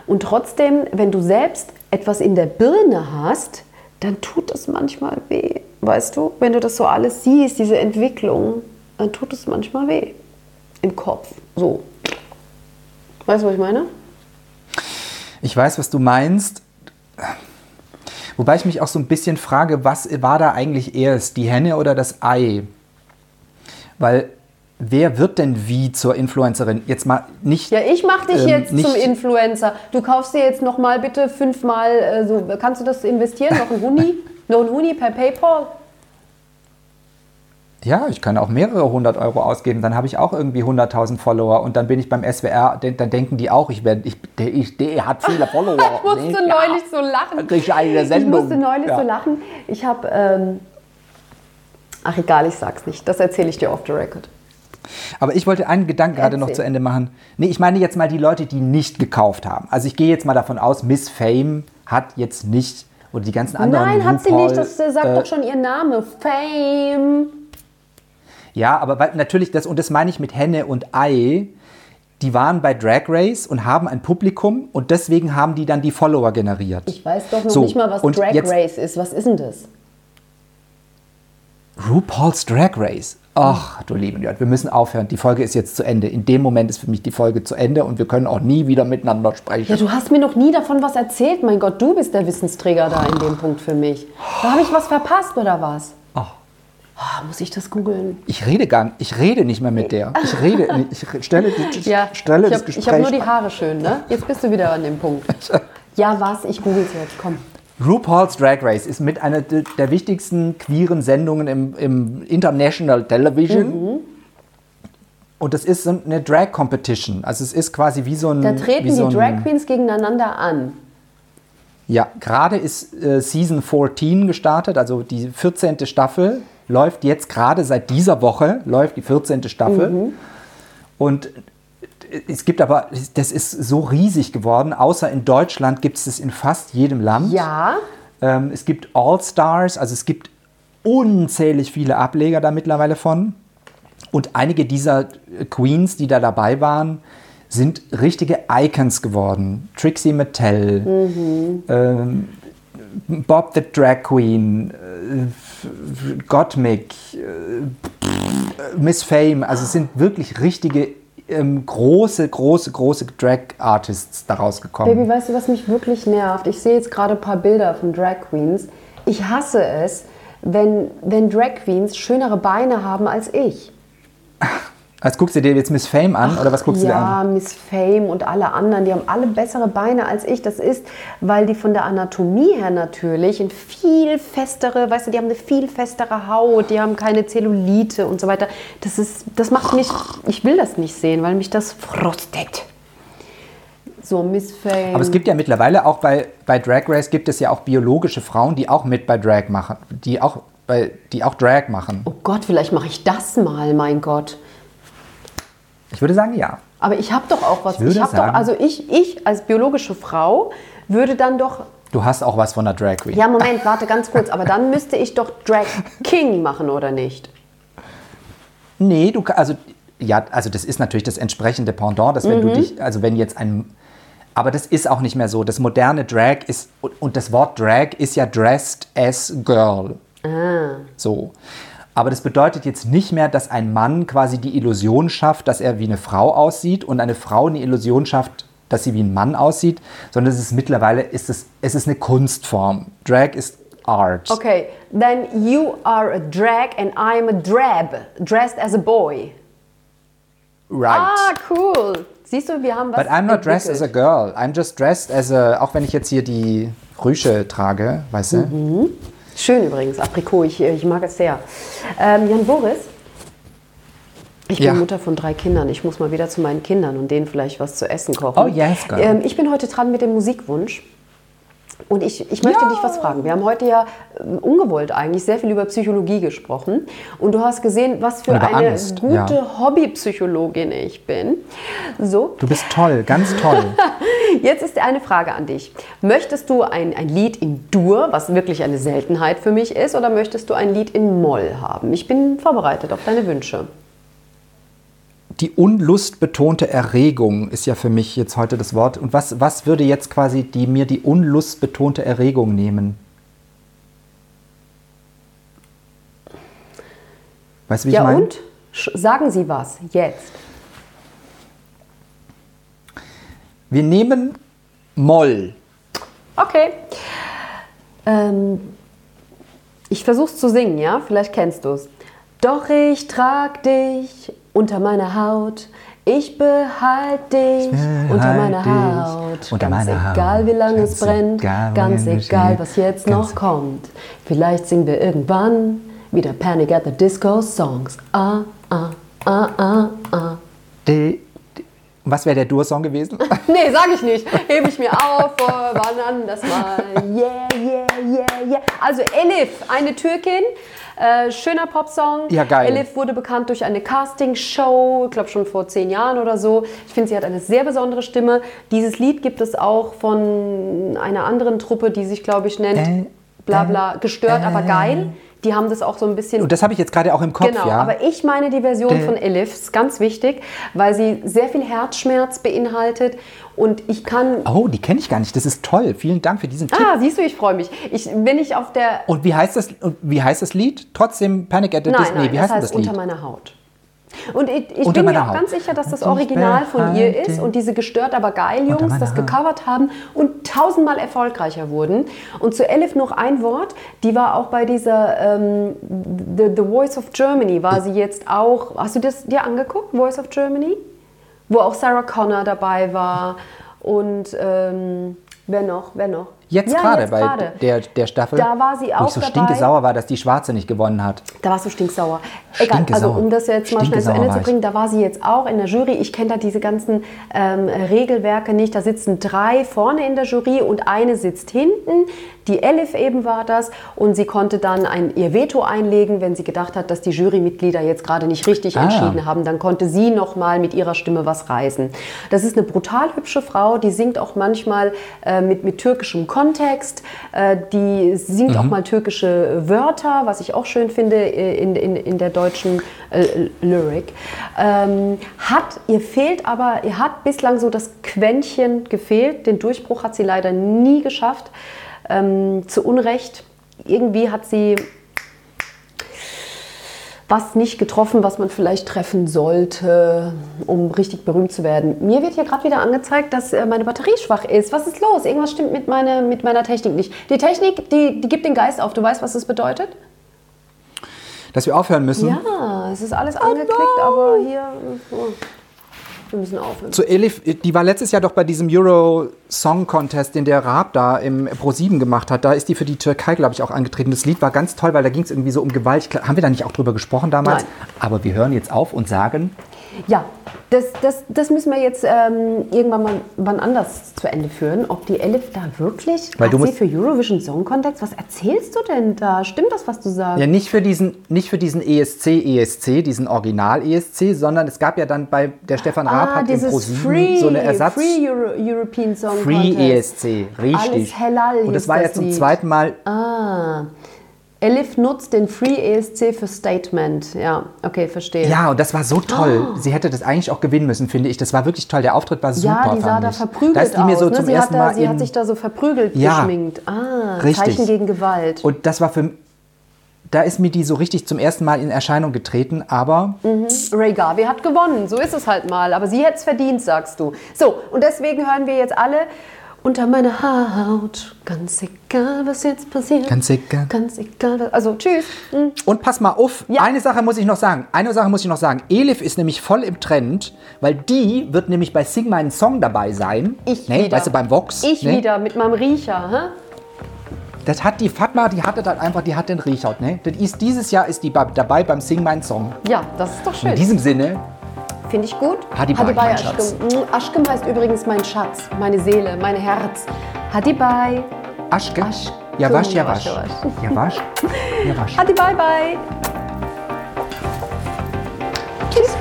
Und trotzdem, wenn du selbst etwas in der Birne hast, dann tut es manchmal weh. Weißt du, wenn du das so alles siehst, diese Entwicklung, dann tut es manchmal weh. Im Kopf. So. Weißt du, was ich meine? Ich weiß, was du meinst. Wobei ich mich auch so ein bisschen frage, was war da eigentlich erst, die Henne oder das Ei? Weil wer wird denn wie zur Influencerin? Jetzt mal nicht. Ja, ich mach dich Ähm, jetzt zum Influencer. Du kaufst dir jetzt noch mal bitte fünfmal, äh, so, kannst du das investieren? Noch ein Huni? noch ein Huni per Paypal? Ja, ich kann auch mehrere hundert Euro ausgeben. Dann habe ich auch irgendwie 100.000 Follower und dann bin ich beim SWR. Dann denken die auch, ich werde, ich, der, ich, der hat viele Follower. Ich musste Nee, neulich so lachen. Ich eine der Ich Sendung. musste neulich Ja. so lachen. Ich habe, ähm, ach egal, ich sag's nicht. Das erzähle ich dir off the record. Aber ich wollte einen Gedanken gerade noch zu Ende machen. Nee, ich meine jetzt mal die Leute, die nicht gekauft haben. Also ich gehe jetzt mal davon aus, Miss Fame hat jetzt nicht, oder die ganzen anderen. Nein, hat sie RuPaul, nicht. Das sagt äh, doch schon ihr Name. Fame. Ja, aber weil, natürlich, das, und das meine ich mit Henne und Ei, die waren bei Drag Race und haben ein Publikum und deswegen haben die dann die Follower generiert. Ich weiß doch noch So, nicht mal, was Drag Race ist. Was ist denn das? RuPaul's Drag Race. Ach, du lieben Gott, wir müssen aufhören. Die Folge ist jetzt zu Ende. In dem Moment ist für mich die Folge zu Ende und wir können auch nie wieder miteinander sprechen. Ja, du hast mir noch nie davon was erzählt. Mein Gott, du bist der Wissensträger da in dem Punkt für mich. Da habe ich was verpasst oder was? Oh. Muss ich das googeln? Ich rede gar nicht, ich rede nicht mehr mit der. Ich rede, nicht. ich stelle, ich Ja, stelle ich das habe Gespräch. hab nur die Haare schön, ne? Jetzt bist du wieder an dem Punkt. Ja, was? Ich google es jetzt. Komm. RuPaul's Drag Race ist mit einer de- der wichtigsten queeren Sendungen im, im International Television. Mhm. Und das ist so eine Drag Competition. Also es ist quasi wie so ein. Da treten so die Drag Queens gegeneinander an. Ja, gerade ist äh, Season 14 gestartet, also die 14. Staffel läuft jetzt gerade seit dieser Woche, läuft die 14. Staffel. Mhm. Und es gibt aber, das ist so riesig geworden, außer in Deutschland gibt es es in fast jedem Land. Ja, Ähm, es gibt All-Stars, also es gibt unzählig viele Ableger da mittlerweile von. Und einige dieser äh, Queens, die da dabei waren, sind richtige Icons geworden. Trixie Mattel, ähm, Bob the Drag Queen, äh, Gottmik, äh, Miss Fame. Also es sind wirklich richtige ähm, große, große, große Drag-Artists daraus gekommen. Baby, weißt du, was mich wirklich nervt? Ich sehe jetzt gerade ein paar Bilder von Drag Queens. Ich hasse es, wenn, wenn Drag Queens schönere Beine haben als ich. Als guckst du dir jetzt Miss Fame an oder was guckst du dir ja, an? Miss Fame und alle anderen, die haben alle bessere Beine als ich. Das ist, weil die von der Anatomie her natürlich ein viel festere, weißt du, die haben eine viel festere Haut, die haben keine Zellulite und so weiter. Das ist, das macht mich, ich will das nicht sehen, weil mich das frostet. So, Miss Fame. Aber es gibt ja mittlerweile auch bei, bei Drag Race gibt es ja auch biologische Frauen, die auch mit bei Drag machen, die auch, bei, die auch Drag machen. oh Gott, vielleicht mache ich das mal, mein Gott. Ich würde sagen, ja. Aber ich habe doch auch was. Ich würde doch, sagen- also ich, ich als biologische Frau würde dann doch Du hast auch was von der Drag Queen. Ja, Moment, warte ganz kurz. Aber dann müsste ich doch Drag King machen, oder nicht? Nee, du also ja, also das ist natürlich das entsprechende Pendant, dass wenn Mhm. du dich, also wenn jetzt ein aber das ist auch nicht mehr so. Das moderne Drag ist und- und das Wort Drag ist ja dressed as girl. Ah. So. Aber das bedeutet jetzt nicht mehr, dass ein Mann quasi die Illusion schafft, dass er wie eine Frau aussieht und eine Frau eine Illusion schafft, dass sie wie ein Mann aussieht, sondern es ist mittlerweile ist es, es ist eine Kunstform. Drag ist Art. Okay, then you are a drag and I'm a drab, dressed as a boy. Right. Ah, cool. Siehst du, wir haben was But I'm not dressed as a entwickelt. girl. I'm just dressed as a, auch wenn ich jetzt hier die Rüsche trage, weißt du? Mhm. Schön übrigens, Aprikot, ich, ich mag es sehr. Ähm, Jan Boris, ich bin Ja. Mutter von drei Kindern. Ich muss mal wieder zu meinen Kindern und denen vielleicht was zu essen kochen. Oh, yes, girl. ähm, ich bin heute dran mit dem Musikwunsch. Und ich, ich möchte Ja. dich was fragen. Wir haben heute ja äh, ungewollt eigentlich sehr viel über Psychologie gesprochen. Und du hast gesehen, was für eine Angst, gute ja. Hobbypsychologin ich bin. So, Du bist toll, ganz toll. Jetzt ist eine Frage an dich. Möchtest du ein, ein Lied in Dur, was wirklich eine Seltenheit für mich ist, oder möchtest du ein Lied in Moll haben? Ich bin vorbereitet auf deine Wünsche. Die unlustbetonte Erregung ist ja für mich jetzt heute das Wort. Und was, was würde jetzt quasi die, mir die unlustbetonte Erregung nehmen? Weißt du, wie ja ich meine? und? Sagen Sie was, jetzt. Wir nehmen Moll. Okay. Ähm, ich versuch's zu singen, ja? Vielleicht kennst du's. Doch ich trag dich unter meiner Haut. Ich behalte dich behalte unter meiner Haut. unter ganz meiner egal, wie Haut. lange es brennt. egal, ganz egal, was jetzt noch kommt. Vielleicht singen wir irgendwann wieder Panic at the Disco Songs. Ah, ah, ah, ah, ah. Die, was wäre der Dur-Song gewesen? Nee, sag ich nicht. Hebe ich mir auf, oh, wann anders mal. Yeah, yeah, yeah, yeah. Also Elif, eine Türkin. Äh, schöner Popsong. Ja, geil. Elif wurde bekannt durch eine Castingshow, ich glaube schon vor zehn Jahren oder so. Ich finde, sie hat eine sehr besondere Stimme. Dieses Lied gibt es auch von einer anderen Truppe, die sich, glaube ich, nennt Äh, bla bla, gestört, aber geil. Die haben das auch so ein bisschen Und das habe ich jetzt gerade auch im Kopf, Genau, ja. aber ich meine die Version Der- von Elif, ist ganz wichtig, weil sie sehr viel Herzschmerz beinhaltet und ich kann... oh, die kenne ich gar nicht. Das ist toll. Vielen Dank für diesen Tipp. Ah, siehst du, ich freue mich. Ich, wenn ich auf der... Und wie heißt das, wie heißt das Lied? Trotzdem Panic at the Nein, Disney. nein, Wie das heißt heißt das Lied? Unter meiner Haut. Und ich, ich bin mir auch Haut. ganz sicher, dass das Original von ihr ist und diese gestört aber geil Jungs das gecovert haben und tausendmal erfolgreicher wurden. Und zu Elif noch ein Wort, die war auch bei dieser ähm, The, The Voice of Germany, war sie jetzt auch, hast du das dir angeguckt, Voice of Germany? Wo auch Sarah Connor dabei war und ähm, wer noch, wer noch? Jetzt Ja, gerade bei der, der Staffel. Da war sie Wo auch ich so dabei. stinkesauer war, dass die Schwarze nicht gewonnen hat. Da warst du stinksauer. Egal, also um das jetzt mal schnell zu Ende zu bringen, da war sie jetzt auch in der Jury. Ich kenne da diese ganzen ähm, Regelwerke nicht. Da sitzen drei vorne in der Jury und eine sitzt hinten. Die Elif eben war das und sie konnte dann ein, ihr Veto einlegen, wenn sie gedacht hat, dass die Jurymitglieder jetzt gerade nicht richtig Ah. entschieden haben. Dann konnte sie noch mal mit ihrer Stimme was reißen. Das ist eine brutal hübsche Frau, die singt auch manchmal äh, mit, mit türkischem Kontext. Äh, die singt auch mal türkische Wörter, was ich auch schön finde äh, in, in, in der deutschen äh, Lyric. Ähm, hat, ihr fehlt aber, ihr hat bislang so das Quäntchen gefehlt. Den Durchbruch hat sie leider nie geschafft. Ähm, zu Unrecht. Irgendwie hat sie was nicht getroffen, was man vielleicht treffen sollte, um richtig berühmt zu werden. Mir wird hier gerade wieder angezeigt, dass äh, meine Batterie schwach ist. Was ist los? Irgendwas stimmt mit, meine, mit meiner Technik nicht. Die Technik, die, die gibt den Geist auf. Du weißt, was das bedeutet? Dass wir aufhören müssen. Ja, es ist alles angeklickt, aber hier... oh, wir müssen aufhören. Zu Elif, die war letztes Jahr doch bei diesem Euro Song Contest, den der Raab da im Pro7 gemacht hat. Da ist die für die Türkei, glaube ich, auch angetreten. Das Lied war ganz toll, weil da ging es irgendwie so um Gewalt. Haben wir da nicht auch drüber gesprochen damals? Nein. Aber wir hören jetzt auf und sagen, Ja, das, das, das müssen wir jetzt ähm, irgendwann mal wann anders zu Ende führen. Ob die Elif da wirklich, Weil hat du sie musst- für Eurovision Song Contest, was erzählst du denn da? Stimmt das, was du sagst? ja nicht für diesen, nicht für diesen ESC, ESC, diesen Original ESC, sondern es gab ja dann bei der Stefan Raab Ah, hat im dieses Pro7 Free, so eine Ersatz Free Euro, European Song Free Contest. ESC, richtig. Alles Halal und das war ja das zum Lied. zweiten Mal Ah, Elif nutzt den Free ESC für Statement. Ja, okay, verstehe. Ja, und das war so toll. Ah. Sie hätte das eigentlich auch gewinnen müssen, finde ich. Das war wirklich toll. Der Auftritt war super. Ja, die sah da ich. verprügelt Da ist die mir aus. so ne? zum sie ersten hat, da, Mal sie hat sich da so verprügelt Ja, geschminkt. Ah, richtig. Zeichen gegen Gewalt. Und das war für da ist mir die so richtig zum ersten Mal in Erscheinung getreten, aber Ray Garvey hat gewonnen, so ist es halt mal. Aber sie hätte es verdient, sagst du. So, und deswegen hören wir jetzt alle unter meiner Haut. Ganz egal, was jetzt passiert. Ganz egal. Ganz egal. Also, tschüss. Hm. und pass mal auf, Ja. eine Sache muss ich noch sagen. Eine Sache muss ich noch sagen. Elif ist nämlich voll im Trend, weil die wird nämlich bei Sing meinen Song dabei sein. Ich ne? wieder. Weißt du, beim Vox. Ich ne? wieder mit meinem Riecher. Hä? Das hat die Fatma, die hatte dann einfach, die hat den Riechhaut, ne? Das ist, dieses Jahr ist die bei- dabei beim Sing meinen Song. Ja, das ist doch schön. In diesem Sinne, Finde ich gut. Hadibai, Hadibai Aschkim. Mm, Aschkim heißt übrigens mein Schatz, meine Seele, mein Herz. Hadi Hadibai. Aschke? Ja wasch. Ja wasch. Hadi Hadibai, bye. Tschüss.